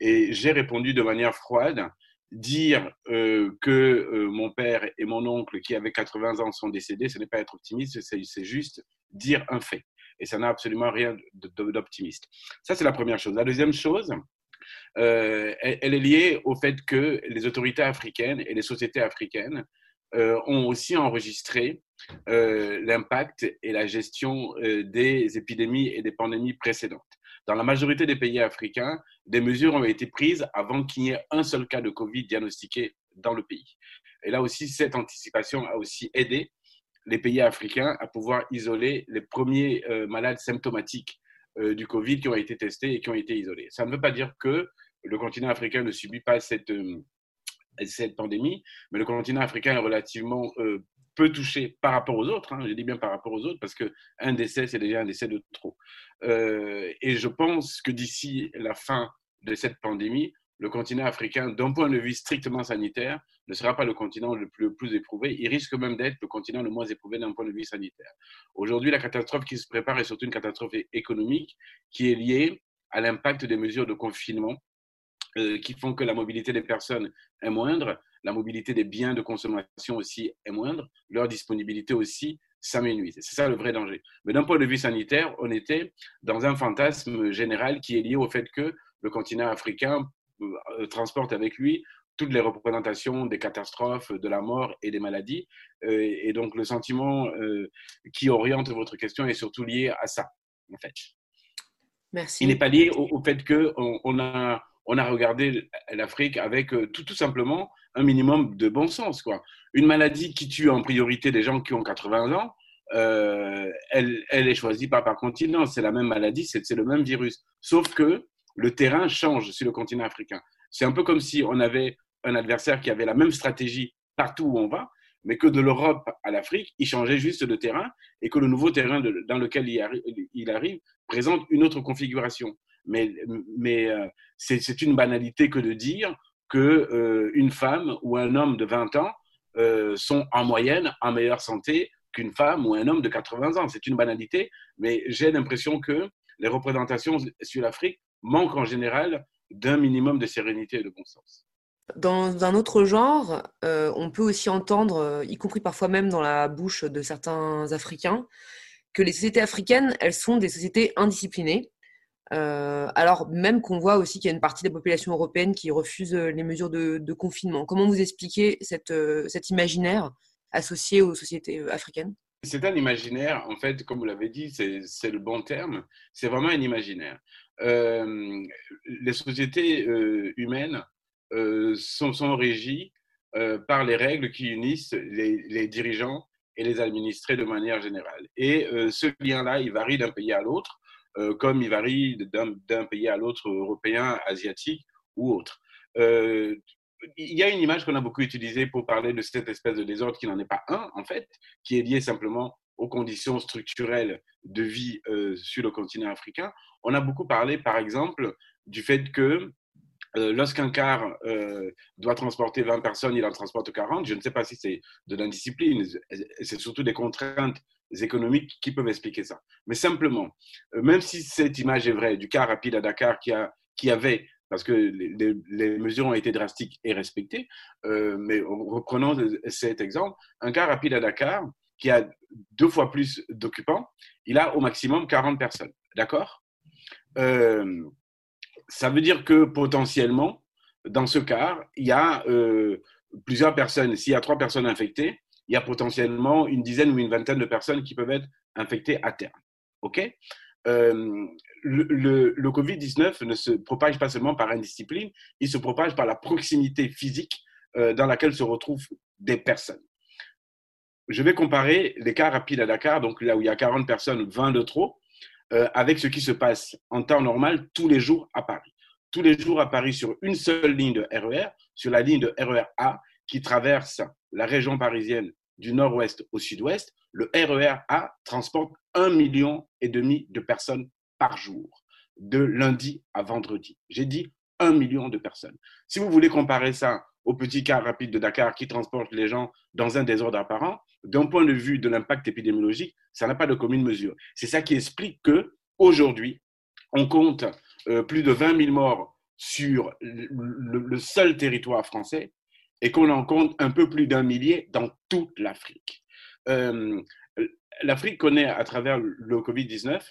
F: et j'ai répondu de manière froide. Dire euh, que euh, mon père et mon oncle qui avaient 80 ans sont décédés, ce n'est pas être optimiste, c'est juste dire un fait. Et ça n'a absolument rien d'optimiste. Ça, c'est la première chose. La deuxième chose, euh, elle, est liée au fait que les autorités africaines et les sociétés africaines ont aussi enregistré l'impact et la gestion des épidémies et des pandémies précédentes. Dans la majorité des pays africains, des mesures ont été prises avant qu'il n'y ait un seul cas de Covid diagnostiqué dans le pays. Et là aussi, cette anticipation a aussi aidé les pays africains à pouvoir isoler les premiers euh, malades symptomatiques du Covid qui ont été testés et qui ont été isolés. Ça ne veut pas dire que le continent africain ne subit pas cette, cette pandémie, mais le continent africain est relativement peu touché par rapport aux autres. Hein, je dis bien par rapport aux autres parce qu'un décès, c'est déjà un décès de trop. Euh, et je pense que d'ici la fin de cette pandémie, le continent africain, d'un point de vue strictement sanitaire, ne sera pas le continent le plus, le plus éprouvé. Il risque même d'être le continent le moins éprouvé d'un point de vue sanitaire. Aujourd'hui, la catastrophe qui se prépare est surtout une catastrophe économique qui est liée à l'impact des mesures de confinement euh, qui font que la mobilité des personnes est moindre, la mobilité des biens de consommation aussi est moindre, leur disponibilité aussi s'amenuise. C'est ça le vrai danger. Mais d'un point de vue sanitaire, on était dans un fantasme général qui est lié au fait que le continent africain euh, transporte avec lui toutes les représentations des catastrophes, de la mort et des maladies. Euh, et donc le sentiment qui oriente votre question est surtout lié à ça, en fait.
I: Merci.
F: Il n'est pas lié au, au fait qu'on on a on a regardé l'Afrique avec euh, tout, tout, simplement un minimum de bon sens. Quoi. Une maladie qui tue en priorité des gens qui ont 80 ans, euh, elle, elle, est choisie pas par continent. C'est la même maladie, c'est le même virus. Sauf que le terrain change sur le continent africain. C'est un peu comme si on avait un adversaire qui avait la même stratégie partout où on va, mais que de l'Europe à l'Afrique, il changeait juste de terrain et que le nouveau terrain dans lequel il arrive présente une autre configuration mais, euh, c'est une banalité que de dire que euh, une femme ou un homme de 20 ans euh, sont en moyenne en meilleure santé qu'une femme ou un homme de 80 ans. C'est une banalité, mais j'ai l'impression que les représentations sur l'Afrique manquent en général d'un minimum de sérénité et de bon sens.
I: Dans un autre genre, on peut aussi entendre, y compris parfois même dans la bouche de certains Africains, que les sociétés africaines, elles sont des sociétés indisciplinées euh, alors même qu'on voit aussi qu'il y a une partie des populations européennes qui refusent euh, les mesures de, confinement. Comment vous expliquez euh, cet imaginaire associé aux sociétés africaines?
F: C'est un imaginaire, en fait, comme vous l'avez dit, c'est le bon terme, c'est vraiment un imaginaire. Les sociétés humaines sont, sont, régies par les règles qui unissent les, dirigeants et les administrés de manière générale. Et ce lien-là, il varie d'un pays à l'autre, comme il varie d'un pays à l'autre, européen, asiatique ou autre il y a une image qu'on a beaucoup utilisée pour parler de cette espèce de désordre qui n'en est pas un, en fait, qui est lié simplement aux conditions structurelles de vie euh, sur le continent africain. On a beaucoup parlé, par exemple, du fait que euh, lorsqu'un car euh, doit transporter 20 personnes, il en transporte 40. Je ne sais pas si c'est de l'indiscipline, c'est surtout des contraintes économiques qui peuvent expliquer ça. Mais simplement, même si cette image est vraie du car rapide à Dakar qui, a, qui avait parce que les, mesures ont été drastiques et respectées. Euh, mais reprenons cet exemple, un car rapide à Dakar qui a deux fois plus d'occupants, il a au maximum 40 personnes. D'accord? Euh, Ça veut dire que potentiellement, dans ce car, il y a euh, plusieurs personnes. S'il y a trois personnes infectées, il y a potentiellement une dizaine ou une vingtaine de personnes qui peuvent être infectées à terme. OK? Euh, le, le, Covid-19 ne se propage pas seulement par indiscipline, il se propage par la proximité physique euh, dans laquelle se retrouvent des personnes. Je vais comparer les cas rapides à Dakar, donc là où il y a 40 personnes, 20 de trop, euh, avec ce qui se passe en temps normal tous les jours à Paris. Tous les jours à Paris sur une seule ligne de RER, e sur la ligne de RER A qui traverse la région parisienne du nord-ouest au sud-ouest, le RER A transporte un million et demi de personnes par jour, de lundi à vendredi. J'ai dit un million de personnes. Si vous voulez comparer ça au petit car rapide de Dakar qui transporte les gens dans un désordre apparent, d'un point de vue de l'impact épidémiologique, ça n'a pas de commune mesure. C'est ça qui explique que aujourd'hui, on compte euh, plus de 20 000 morts sur le seul territoire français et qu'on en compte un peu plus d'un millier dans toute l'Afrique. Euh, l'Afrique connaît à travers le Covid-19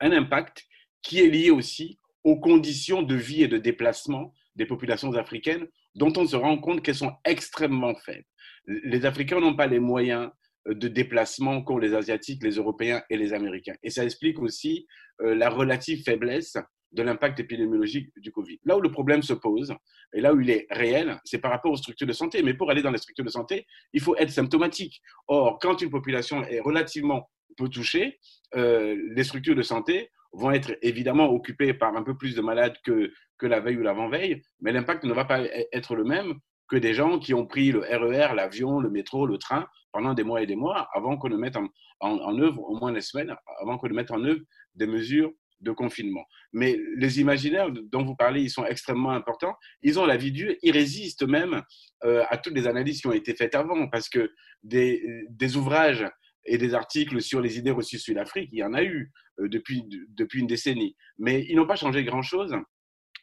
F: un impact qui est lié aussi aux conditions de vie et de déplacement des populations africaines dont on se rend compte qu'elles sont extrêmement faibles. Les Africains n'ont pas les moyens de déplacement qu'ont les Asiatiques, les Européens et les Américains. Et ça explique aussi euh, la relative faiblesse de l'impact épidémiologique du Covid. Là où le problème se pose, et là où il est réel, c'est par rapport aux structures de santé. Mais pour aller dans les structures de santé, il faut être symptomatique. Or, quand une population est relativement peu touchée, euh, les structures de santé vont être évidemment occupées par un peu plus de malades que, que la veille ou l'avant-veille, mais l'impact ne va pas e-, être le même que des gens qui ont pris le RER, e l'avion, le métro, le train pendant des mois et des mois avant qu'on ne mette en, en, en œuvre, au moins des semaines, avant qu'on ne mette en œuvre des mesures de confinement. Mais les imaginaires dont vous parlez, ils sont extrêmement importants. Ils ont la vie dure, ils résistent même euh, à toutes les analyses qui ont été faites avant, parce que des, ouvrages et des articles sur les idées reçues sur l'Afrique, il y en a eu euh, depuis, depuis une décennie. Mais ils n'ont pas changé grand-chose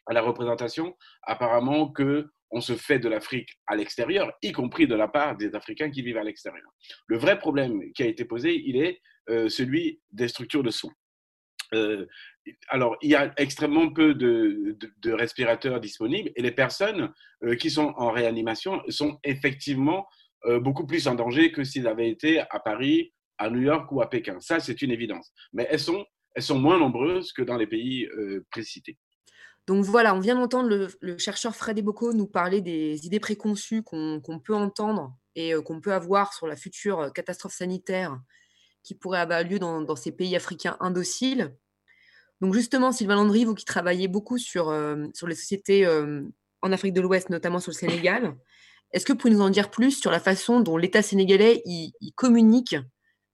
F: à la représentation, apparemment, que on se fait de l'Afrique à l'extérieur, y compris de la part des Africains qui vivent à l'extérieur. Le vrai problème qui a été posé, il est euh, celui des structures de soins. Euh, alors, il y a extrêmement peu de, respirateurs disponibles et les personnes euh, qui sont en réanimation sont effectivement euh, beaucoup plus en danger que s'ils avaient été à Paris, à New York ou à Pékin. Ça, c'est une évidence. Mais elles sont, elles sont moins nombreuses que dans les pays précités.
I: Donc voilà, on vient d'entendre le, chercheur Fred Eboko nous parler des idées préconçues qu'on peut entendre et qu'on peut avoir sur la future catastrophe sanitaire qui pourrait avoir lieu dans, ces pays africains indociles. Donc justement, Sylvain Landry, vous qui travaillez beaucoup sur, euh, les sociétés euh, en Afrique de l'Ouest, notamment sur le Sénégal, est-ce que vous pouvez nous en dire plus sur la façon dont l'État sénégalais y, communique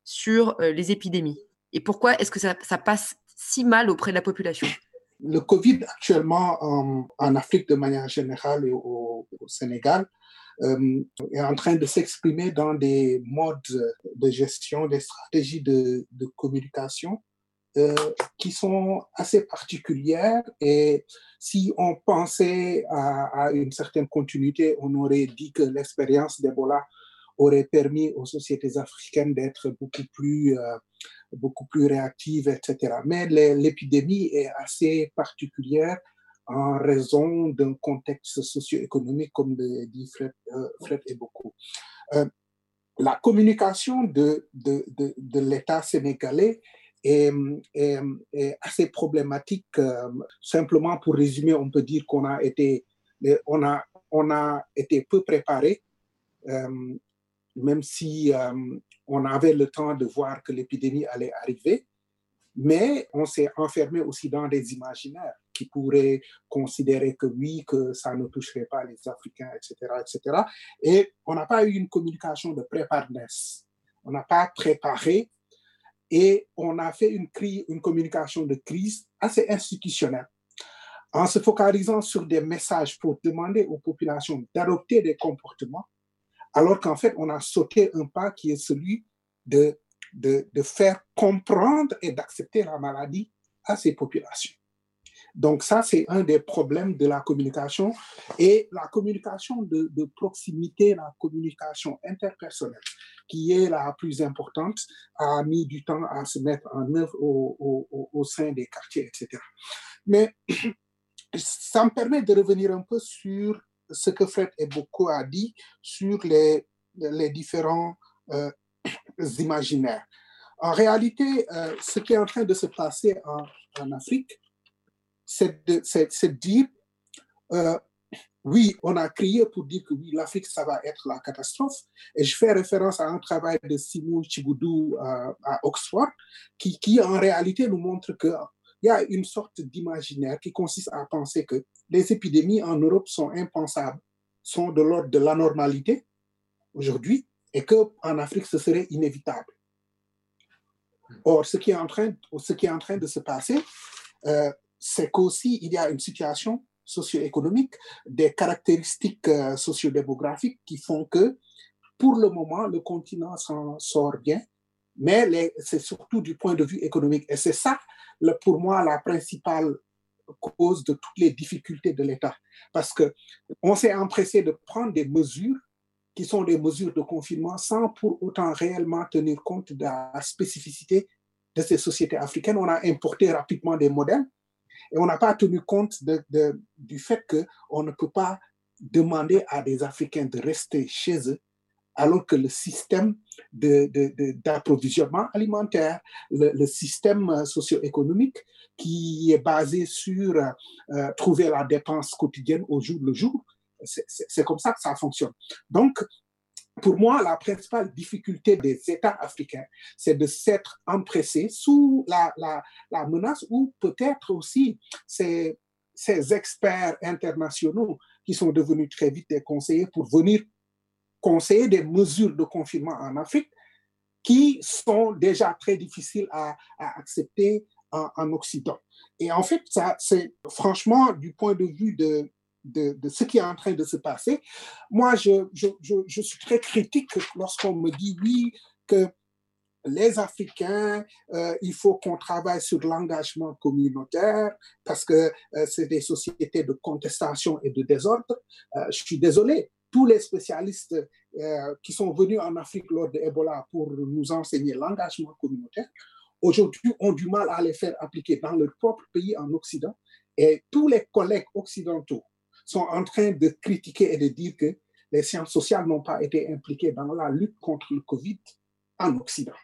I: sur euh, les épidémies? Et pourquoi est-ce que ça, passe si mal auprès de la population?
D: Le Covid actuellement en, Afrique de manière générale et au Sénégal est en train de s'exprimer dans des modes de gestion, des stratégies de, communication euh, qui sont assez particulières et si on pensait à, à, une certaine continuité, on aurait dit que l'expérience d'Ebola aurait permis aux sociétés africaines d'être beaucoup plus euh, beaucoup plus réactives, etc. Mais l'épidémie est assez particulière en raison d'un contexte socio-économique, comme le dit Fred, euh, Fred. Euh, la communication de, de, de, l'État sénégalais est, assez problématique. Euh, simplement pour résumer, on peut dire qu'on a été, on a, on a été peu préparé, euh, même si euh, on avait le temps de voir que l'épidémie allait arriver, mais on s'est enfermé aussi dans des imaginaires qui pourraient considérer que oui, que ça ne toucherait pas les Africains, etc., etc. Et on n'a pas eu une communication de préparedness. On n'a pas préparé et on a fait une, communication de crise assez institutionnelle en se focalisant sur des messages pour demander aux populations d'adopter des comportements, alors qu'en fait, on a sauté un pas qui est celui de faire comprendre et d'accepter la maladie à ces populations. Donc ça, c'est un des problèmes de la communication et la communication de, proximité, la communication interpersonnelle, qui est la plus importante, a mis du temps à se mettre en œuvre au, sein des quartiers, etc. Mais ça me permet de revenir un peu sur ce que Fred Eboko a dit sur les, différents euh, imaginaires. En réalité, euh, ce qui est en train de se passer en Afrique, c'est dire, euh, oui, on a crié pour dire que oui, l'Afrique, ça va être la catastrophe. Et je fais référence à un travail de Simon Chigoudou à, à Oxford, qui, qui en réalité nous montre qu'il y a une sorte d'imaginaire qui consiste à penser que les épidémies en Europe sont impensables, sont de l'ordre de l'anormalité aujourd'hui, et qu'en Afrique, ce serait inévitable. Or, ce qui est en train, ce qui est en train de se passer, euh, c'est qu'aussi il y a une situation socio-économique, des caractéristiques euh, socio-démographiques qui font que, pour le moment, le continent s'en sort bien, mais c'est surtout du point de vue économique. Et c'est ça, pour moi, la principale cause de toutes les difficultés de l'État. Parce qu'on s'est empressé de prendre des mesures qui sont des mesures de confinement sans pour autant réellement tenir compte de la spécificité de ces sociétés africaines. On a importé rapidement des modèles et on n'a pas tenu compte du fait qu'on ne peut pas demander à des Africains de rester chez eux alors que le système d'approvisionnement alimentaire, le, système socio-économique qui est basé sur euh, trouver la dépense quotidienne au jour le jour, c'est comme ça que ça fonctionne. Donc, pour moi, la principale difficulté des États africains, c'est de s'être empressés sous la, menace ou peut-être aussi ces, experts internationaux qui sont devenus très vite des conseillers pour venir conseiller des mesures de confinement en Afrique qui sont déjà très difficiles à, à accepter en, en, Occident. Et en fait, ça, c'est franchement, du point de vue de, de, ce qui est en train de se passer. Moi, je, je, je, suis très critique lorsqu'on me dit oui, que les Africains, euh, il faut qu'on travaille sur l'engagement communautaire parce que euh, c'est des sociétés de contestation et de désordre. Euh, je suis désolé, tous les spécialistes qui sont venus en Afrique lors de Ebola pour nous enseigner l'engagement communautaire, aujourd'hui ont du mal à les faire appliquer dans leur propre pays en Occident. Et tous les collègues occidentaux sont en train de critiquer et de dire que les sciences sociales n'ont pas été impliquées dans la lutte contre le Covid en Occident.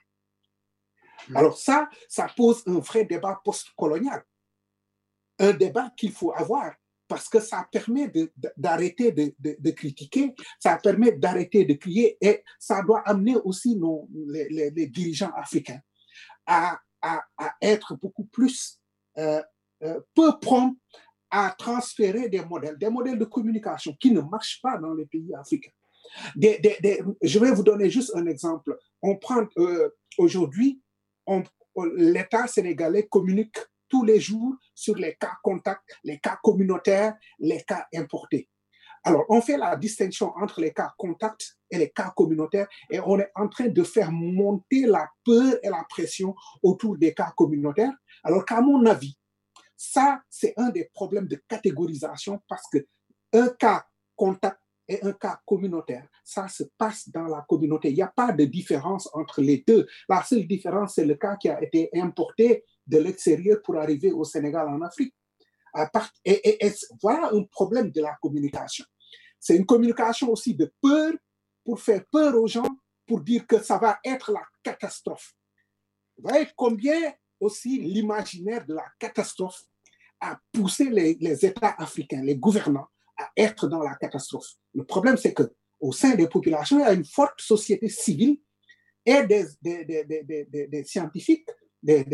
D: Hmm. Alors ça, ça pose un vrai débat post-colonial, un débat qu'il faut avoir parce que ça permet d'arrêter de, de, de, critiquer, ça permet d'arrêter de crier et ça doit amener aussi nos, les, les, dirigeants africains à, à, à, être beaucoup plus euh, euh, peu prompts à transférer des modèles, des modèles de communication qui ne marchent pas dans les pays africains. Je vais vous donner juste un exemple. On prend euh, aujourd'hui, l'État sénégalais communique tous les jours sur les cas contacts, les cas communautaires, les cas importés. Alors, on fait la distinction entre les cas contacts et les cas communautaires et on est en train de faire monter la peur et la pression autour des cas communautaires. Alors qu'à mon avis, ça, c'est un des problèmes de catégorisation parce que un cas contact et un cas communautaire, ça se passe dans la communauté. Il n'y a pas de différence entre les deux. La seule différence, c'est le cas qui a été importé de l'extérieur pour arriver au Sénégal en Afrique. Voilà un problème de la communication. C'est une communication aussi de peur pour faire peur aux gens pour dire que ça va être la catastrophe. Vous voyez combien aussi l'imaginaire de la catastrophe a poussé les, États africains, les gouvernants, à être dans la catastrophe. Le problème, c'est que au sein des populations, il y a une forte société civile et des, des, des, des scientifiques, des,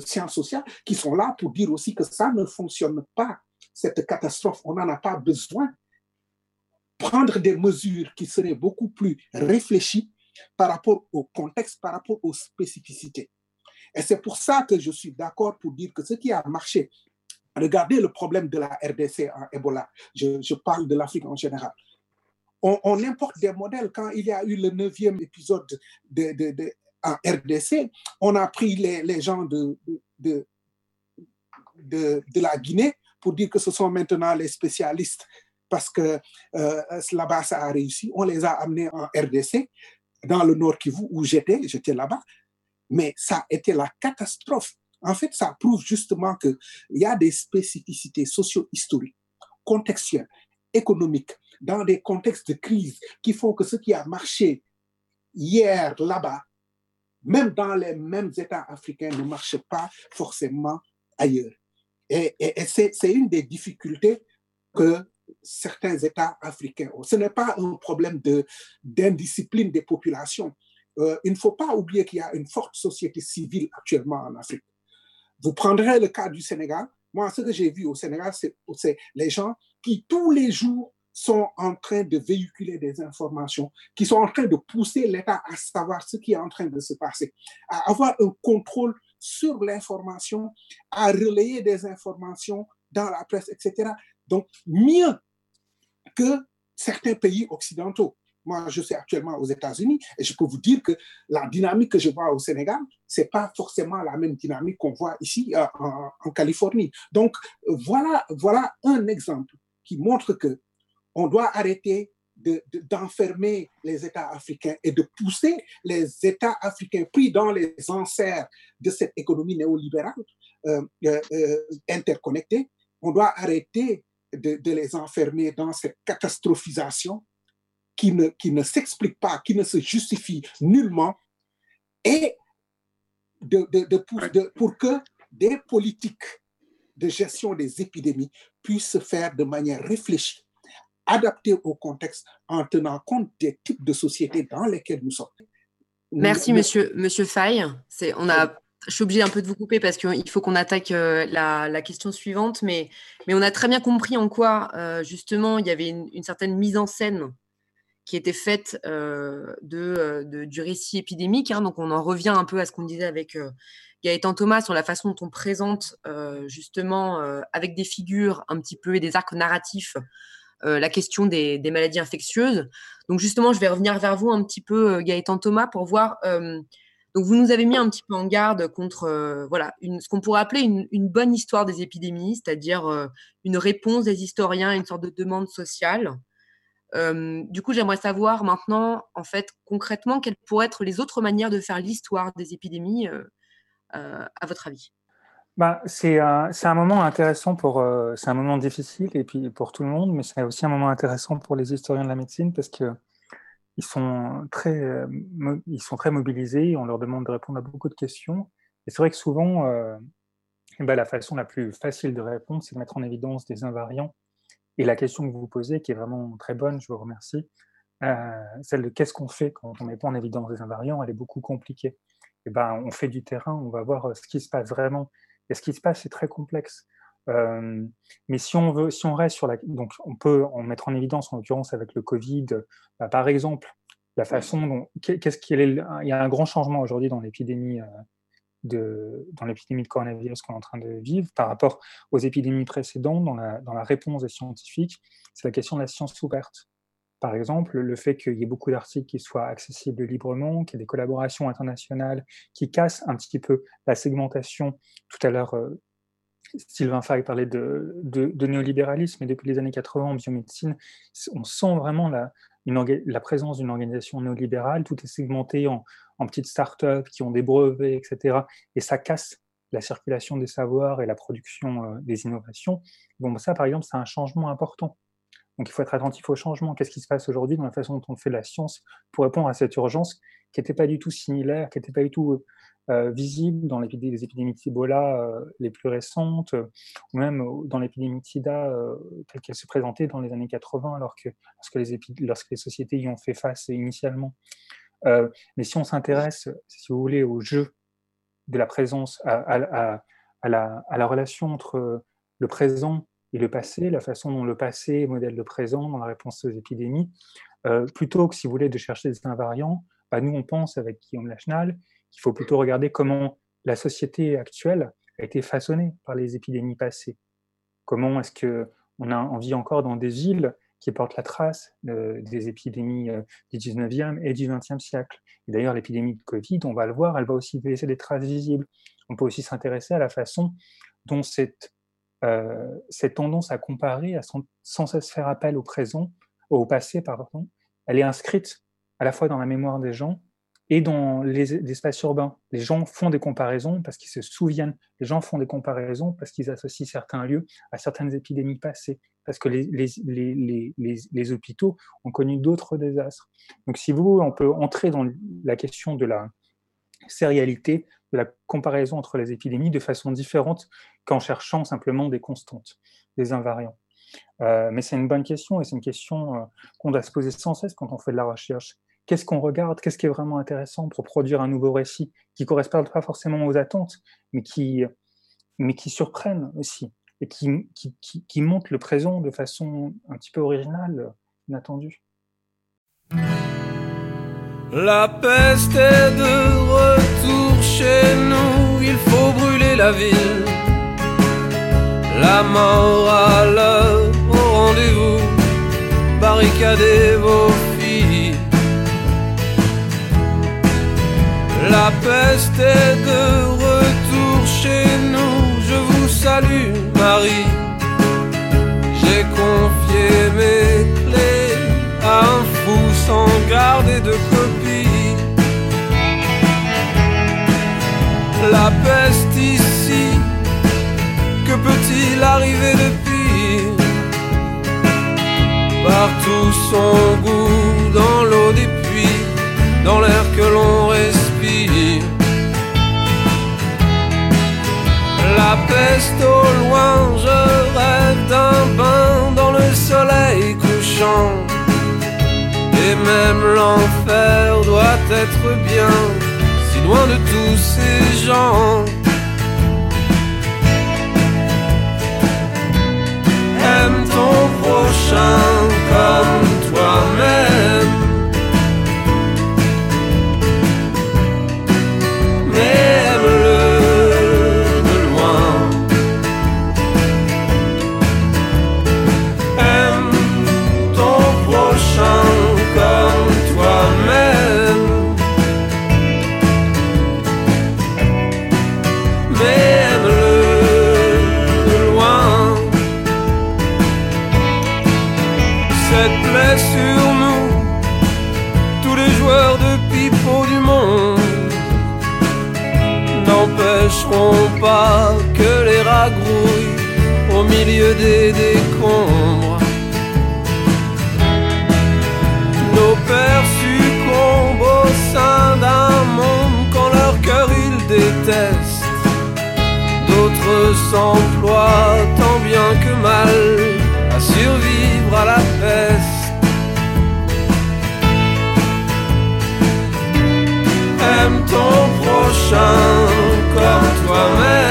D: sciences sociales qui sont là pour dire aussi que ça ne fonctionne pas, cette catastrophe. On n'en a pas besoin. Prendre des mesures qui seraient beaucoup plus réfléchies par rapport au contexte, par rapport aux spécificités. Et c'est pour ça que je suis d'accord pour dire que ce qui a marché, regardez le problème de la RDC en Ebola, je, parle de l'Afrique en général. On, importe des modèles. Quand il y a eu le neuvième épisode de, de, de, en RDC, on a pris les, gens de, de la Guinée pour dire que ce sont maintenant les spécialistes parce que euh, là-bas, ça a réussi. On les a amenés en RDC, dans le Nord Kivu, où j'étais, j'étais là-bas. Mais ça a été la catastrophe. En fait, ça prouve justement qu'il y a des spécificités socio-historiques, contextuelles, économiques, dans des contextes de crise qui font que ce qui a marché hier là-bas, même dans les mêmes États africains, ne marche pas forcément ailleurs. Et, c'est une des difficultés que certains États africains ont. Ce n'est pas un problème d'indiscipline des populations. Euh, il ne faut pas oublier qu'il y a une forte société civile actuellement en Afrique. Vous prendrez le cas du Sénégal. Moi, ce que j'ai vu au Sénégal, c'est les gens qui tous les jours sont en train de véhiculer des informations, qui sont en train de pousser l'État à savoir ce qui est en train de se passer, à avoir un contrôle sur l'information, à relayer des informations dans la presse, etc. Donc, mieux que certains pays occidentaux. Moi, je suis actuellement aux États-Unis et je peux vous dire que la dynamique que je vois au Sénégal, c'est pas forcément la même dynamique qu'on voit ici euh, en, Californie. Donc, voilà, voilà un exemple qui montre que on doit arrêter d'enfermer de, les États africains et de pousser les États africains pris dans les enserres de cette économie néolibérale euh, euh, interconnectée. On doit arrêter de, les enfermer dans cette catastrophisation qui ne, qui ne s'explique pas, qui ne se justifie nullement, et de, de, pour, pour que des politiques de gestion des épidémies puissent se faire de manière réfléchie, adaptée au contexte, en tenant compte des types de sociétés dans lesquelles nous sommes.
I: Merci, monsieur, monsieur Faye. On a je suis obligée un peu de vous couper parce qu'il faut qu'on attaque euh, la, la, question suivante, mais, mais on a très bien compris en quoi, euh, justement, il y avait une, une, certaine mise en scène qui était faite euh, de, de, du récit épidémique. Hein, donc, on en revient un peu à ce qu'on disait avec euh, Gaëtan Thomas sur la façon dont on présente, euh, justement, avec des figures un petit peu et des arcs narratifs, la question des, maladies infectieuses. Donc, justement, je vais revenir vers vous un petit peu, Gaëtan Thomas, pour voir donc, vous nous avez mis un petit peu en garde contre euh, voilà, ce qu'on pourrait appeler une, bonne histoire des épidémies, c'est-à-dire euh, une réponse des historiens à une sorte de demande sociale. Euh, du coup, j'aimerais savoir maintenant, en fait, concrètement, quelles pourraient être les autres manières de faire l'histoire des épidémies, à votre avis?
C: Bah, c'est un, moment intéressant pour. c'est un moment difficile et puis pour tout le monde, mais c'est aussi un moment intéressant pour les historiens de la médecine parce que ils sont très, euh, ils sont très mobilisés, on leur demande de répondre à beaucoup de questions. Et c'est vrai que souvent, euh, ben, la façon la plus facile de répondre, c'est de mettre en évidence des invariants. Et la question que vous posez, qui est vraiment très bonne, je vous remercie, euh, celle de qu'est-ce qu'on fait quand on met pas en évidence des invariants, elle est beaucoup compliquée. Et eh ben, on fait du terrain, on va voir ce qui se passe vraiment. Et ce qui se passe, c'est très complexe. Euh, mais si on veut, si on reste sur la, donc on peut en mettre en évidence en l'occurrence avec le Covid, bah, par exemple, la façon dont, qu'est-ce qu'il il y a un grand changement aujourd'hui dans l'épidémie euh, dans l'épidémie de coronavirus qu'on est en train de vivre par rapport aux épidémies précédentes dans la, réponse des scientifiques, c'est la question de la science ouverte. Par exemple, le fait qu'il y ait beaucoup d'articles qui soient accessibles librement, qu'il y ait des collaborations internationales qui cassent un petit peu la segmentation. Tout à l'heure, euh, Sylvain Fay parlait de, néolibéralisme, et depuis les années 80 en biomédecine, on sent vraiment la présence d'une organisation néolibérale, tout est segmenté en, en petites startups qui ont des brevets, etc. Et ça casse la circulation des savoirs et la production euh, des innovations. Bon, ça, par exemple, c'est un changement important. Donc il faut être attentif au changement. Qu'est-ce qui se passe aujourd'hui dans la façon dont on fait la science pour répondre à cette urgence qui n'était pas du tout similaire, qui n'était pas du tout euh, visible dans les épidémies d'Ebola euh, les plus récentes, ou même dans l'épidémie de euh, telle qu'elle se présentait dans les années 80, alors que, lorsque les sociétés y ont fait face initialement. Mais si on s'intéresse, si vous voulez, au jeu de la présence, à, la, relation entre le présent et le passé, la façon dont le passé modèle le présent dans la réponse aux épidémies, plutôt que, si vous voulez, de chercher des invariants, bah, nous, on pense avec Guillaume Lachenal qu'il faut plutôt regarder comment la société actuelle a été façonnée par les épidémies passées. Comment est-ce qu'on a vit encore dans des villes qui portent la trace euh, des épidémies euh, du 19e et du 20e siècle. d'ailleurs, l'épidémie de Covid, on va le voir, elle va aussi laisser des traces visibles. On peut aussi s'intéresser à la façon dont cette, euh, tendance à comparer, à sans cesse faire appel au présent, au passé, pardon, elle est inscrite à la fois dans la mémoire des gens et dans les, espaces urbains. Les gens font des comparaisons parce qu'ils se souviennent. Les gens font des comparaisons parce qu'ils associent certains lieux à certaines épidémies passées, parce que les, hôpitaux ont connu d'autres désastres. Donc, si vous voulez, on peut entrer dans la question de la sérialité, de la comparaison entre les épidémies de façon différente qu'en cherchant simplement des constantes, des invariants. Euh, mais c'est une bonne question et c'est une question euh, qu'on doit se poser sans cesse quand on fait de la recherche qu'est-ce qu'on regarde, qu'est-ce qui est vraiment intéressant pour produire un nouveau récit qui ne correspond pas forcément aux attentes, mais qui, mais qui surprennent aussi? Et qui, qui, qui, montre le présent de façon un petit peu originale, inattendue.
G: La peste est de retour chez nous, il faut brûler la ville. La mort à l'heure au rendez-vous, barricadez vos La peste est de retour chez nous, je vous salue J'ai confié mes clés à un fou sans garder de copie. La peste ici, que peut-il arriver de pire? Partout son goût dans l'eau des puits, dans l'air que l'on respire la peste au loin, je rêve d'un bain dans le soleil couchant. Et même l'enfer doit être bien, si loin de tous ces gens. Aime ton prochain comme au milieu des décombres. Nos pères succombent au sein d'un monde quand leur cœur ils détestent. D'autres s'emploient tant bien que mal à survivre à la peste. Aime ton prochain comme toi-même.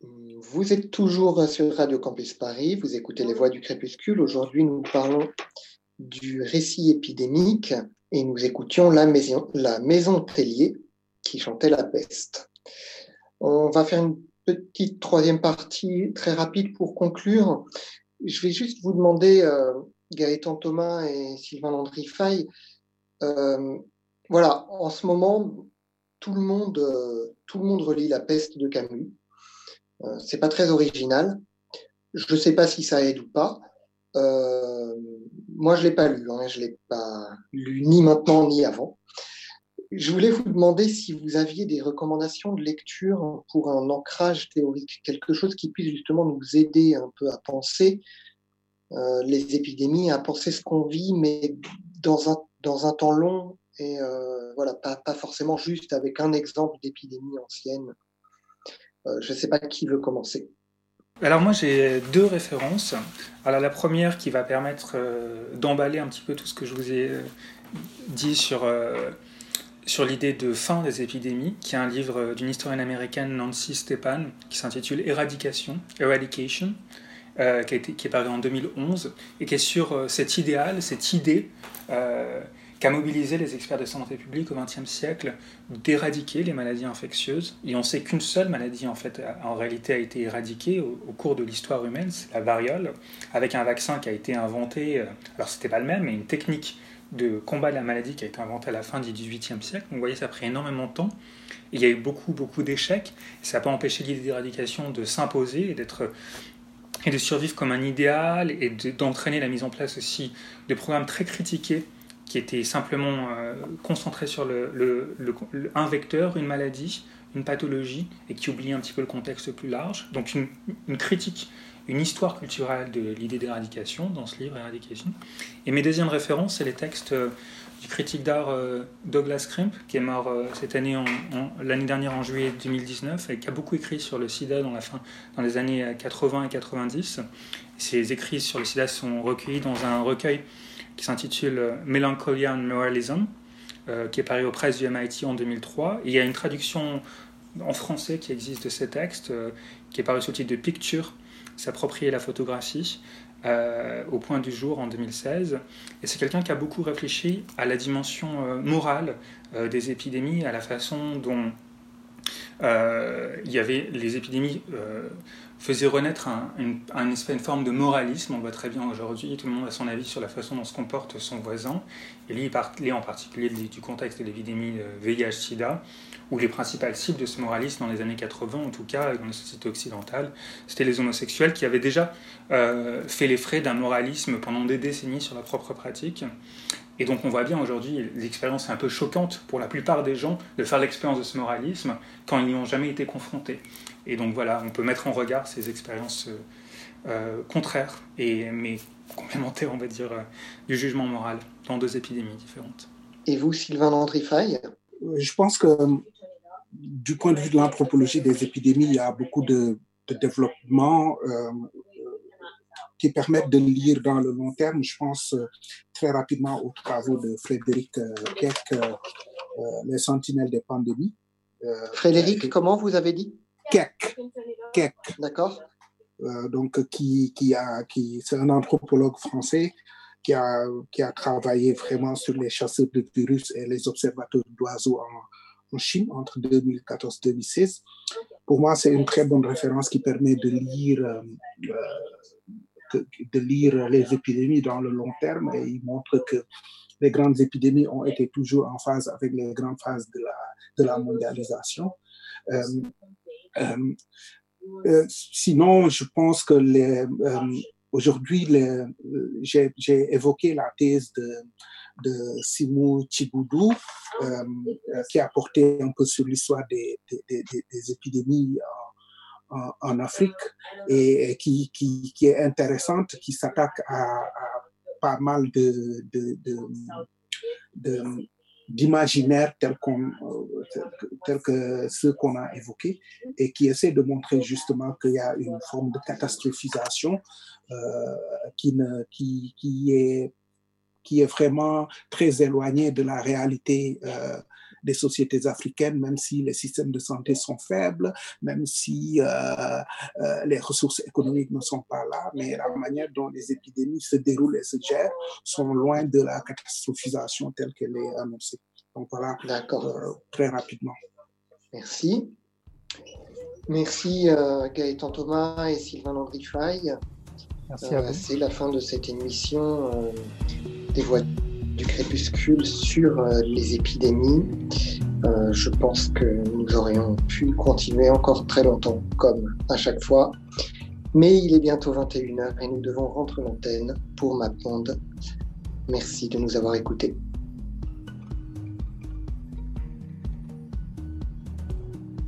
E: Vous êtes toujours sur Radio Campus Paris, vous écoutez Les Voix du Crépuscule. Aujourd'hui, nous parlons du récit épidémique et nous écoutions la maison, la maison Tellier qui chantait la peste. On va faire une petite troisième partie très rapide pour conclure. Je vais juste vous demander, euh, Gaëtan Thomas et Sylvain Landry Fay, euh, voilà, en ce moment, tout le monde, euh, tout le monde relit la peste de Camus. Euh, c'est pas très original. Je ne sais pas si ça aide ou pas. Euh, moi, je l'ai pas lu. Hein, je l'ai pas lu ni maintenant ni avant. Je voulais vous demander si vous aviez des recommandations de lecture pour un ancrage théorique, quelque chose qui puisse justement nous aider un peu à penser euh, les épidémies, à penser ce qu'on vit, mais dans un, dans un temps long et voilà, pas, pas, forcément juste avec un exemple d'épidémie ancienne. Euh, je ne sais pas qui veut commencer.
C: Alors moi j'ai deux références. Alors la première qui va permettre euh, d'emballer un petit peu tout ce que je vous ai euh, dit sur, sur l'idée de fin des épidémies, qui est un livre d'une historienne américaine Nancy Stepan qui s'intitule Éradication, Eradication, qui, a été, qui, est paru en 2011 et qui est sur cet idéal, cette idée qu'a mobilisé les experts de santé publique au XXe siècle d'éradiquer les maladies infectieuses. Et on sait qu'une seule maladie, en fait, en réalité, a été éradiquée au, cours de l'histoire humaine, c'est la variole, avec un vaccin qui a été inventé, alors c'était pas le même, mais une technique de combat de la maladie qui a été inventée à la fin du XVIIIe siècle. Donc vous voyez, ça a pris énormément de temps. Il y a eu beaucoup, beaucoup d'échecs. Ça n'a pas empêché l'idée d'éradication de s'imposer et d'être et de survivre comme un idéal et d'entraîner la mise en place aussi de programmes très critiqués qui était simplement euh, concentré sur le, un vecteur, une maladie, une pathologie, et qui oublie un petit peu le contexte plus large. Donc une, critique, une histoire culturelle de l'idée d'éradication dans ce livre, Éradication. Et mes deuxièmes références, c'est les textes euh, du critique d'art euh, Douglas Crimp, qui est mort cette année, en, l'année dernière en juillet 2019, et qui a beaucoup écrit sur le sida dans, la fin, dans les années 80 et 90. Ses écrits sur le sida sont recueillis dans un recueil qui s'intitule Melancholia and Moralism, euh, qui est paru aux presses du MIT en 2003. Et il y a une traduction en français qui existe de ces textes, euh, qui est paru sous le titre de Picture, s'approprier la photographie, euh, au point du jour en 2016. Et c'est quelqu'un qui a beaucoup réfléchi à la dimension morale des épidémies, à la façon dont il y avait les épidémies faisait renaître un, une, un espèce, une forme de moralisme. On voit très bien aujourd'hui. Tout le monde a son avis sur la façon dont se comporte son voisin. Et parlait en particulier du contexte de l'épidémie VIH-Sida, où les principales cibles de ce moralisme dans les années 80, en tout cas dans les sociétés occidentales, c'était les homosexuels qui avaient déjà euh, fait les frais d'un moralisme pendant des décennies sur leur propre pratique. Et donc on voit bien aujourd'hui l'expérience est un peu choquante pour la plupart des gens de faire l'expérience de ce moralisme quand ils n'y ont jamais été confrontés. Et donc voilà, on peut mettre en regard ces expériences euh, contraires, et, mais complémentaires, on va dire, euh, du jugement moral dans deux épidémies différentes.
E: Et vous, Sylvain Landry-Faye
D: Je pense que du point de vue de l'anthropologie des épidémies, il y a beaucoup de, de développement euh, qui permettent de lire dans le long terme. Je pense euh, très rapidement aux travaux de Frédéric euh, Keck, euh, Les Sentinelles des pandémies.
E: Frédéric, comment vous avez dit?
D: Keck. Keck.
E: D'accord.
D: donc, qui, qui a, qui, c'est un anthropologue français qui a, qui a travaillé vraiment sur les chasseurs de virus et les observateurs d'oiseaux en, en Chine entre 2014 et 2016. Pour moi, c'est une très bonne référence qui permet de lire euh, de lire les épidémies dans le long terme et il montre que les grandes épidémies ont été toujours en phase avec les grandes phases de la, de la mondialisation. Euh, euh, euh, sinon, je pense que les, aujourd'hui, j'ai évoqué la thèse de, de Simou Chiboudou, qui a porté un peu sur l'histoire des, épidémies en, Afrique et, qui, est intéressante, qui s'attaque à, pas mal de d'imaginaire tel, qu'on, tel que ceux qu'on a évoqués et qui essaie de montrer justement qu'il y a une forme de catastrophisation euh, qui, ne, qui, qui, est, qui est vraiment très éloignée de la réalité euh, des sociétés africaines, même si les systèmes de santé sont faibles, même si les ressources économiques ne sont pas là, mais la manière dont les épidémies se déroulent et se gèrent sont loin de la catastrophisation telle qu'elle est annoncée. Donc voilà, très rapidement.
E: Merci. Merci euh, Gaëtan Thomas et Sylvain Landry Merci à euh, vous. C'est la fin de cette émission euh, des voix du crépuscule sur les épidémies. je pense que nous aurions pu continuer encore très longtemps, comme à chaque fois. Mais il est bientôt 21h et nous devons rentrer l'antenne pour ma Merci de nous avoir écoutés.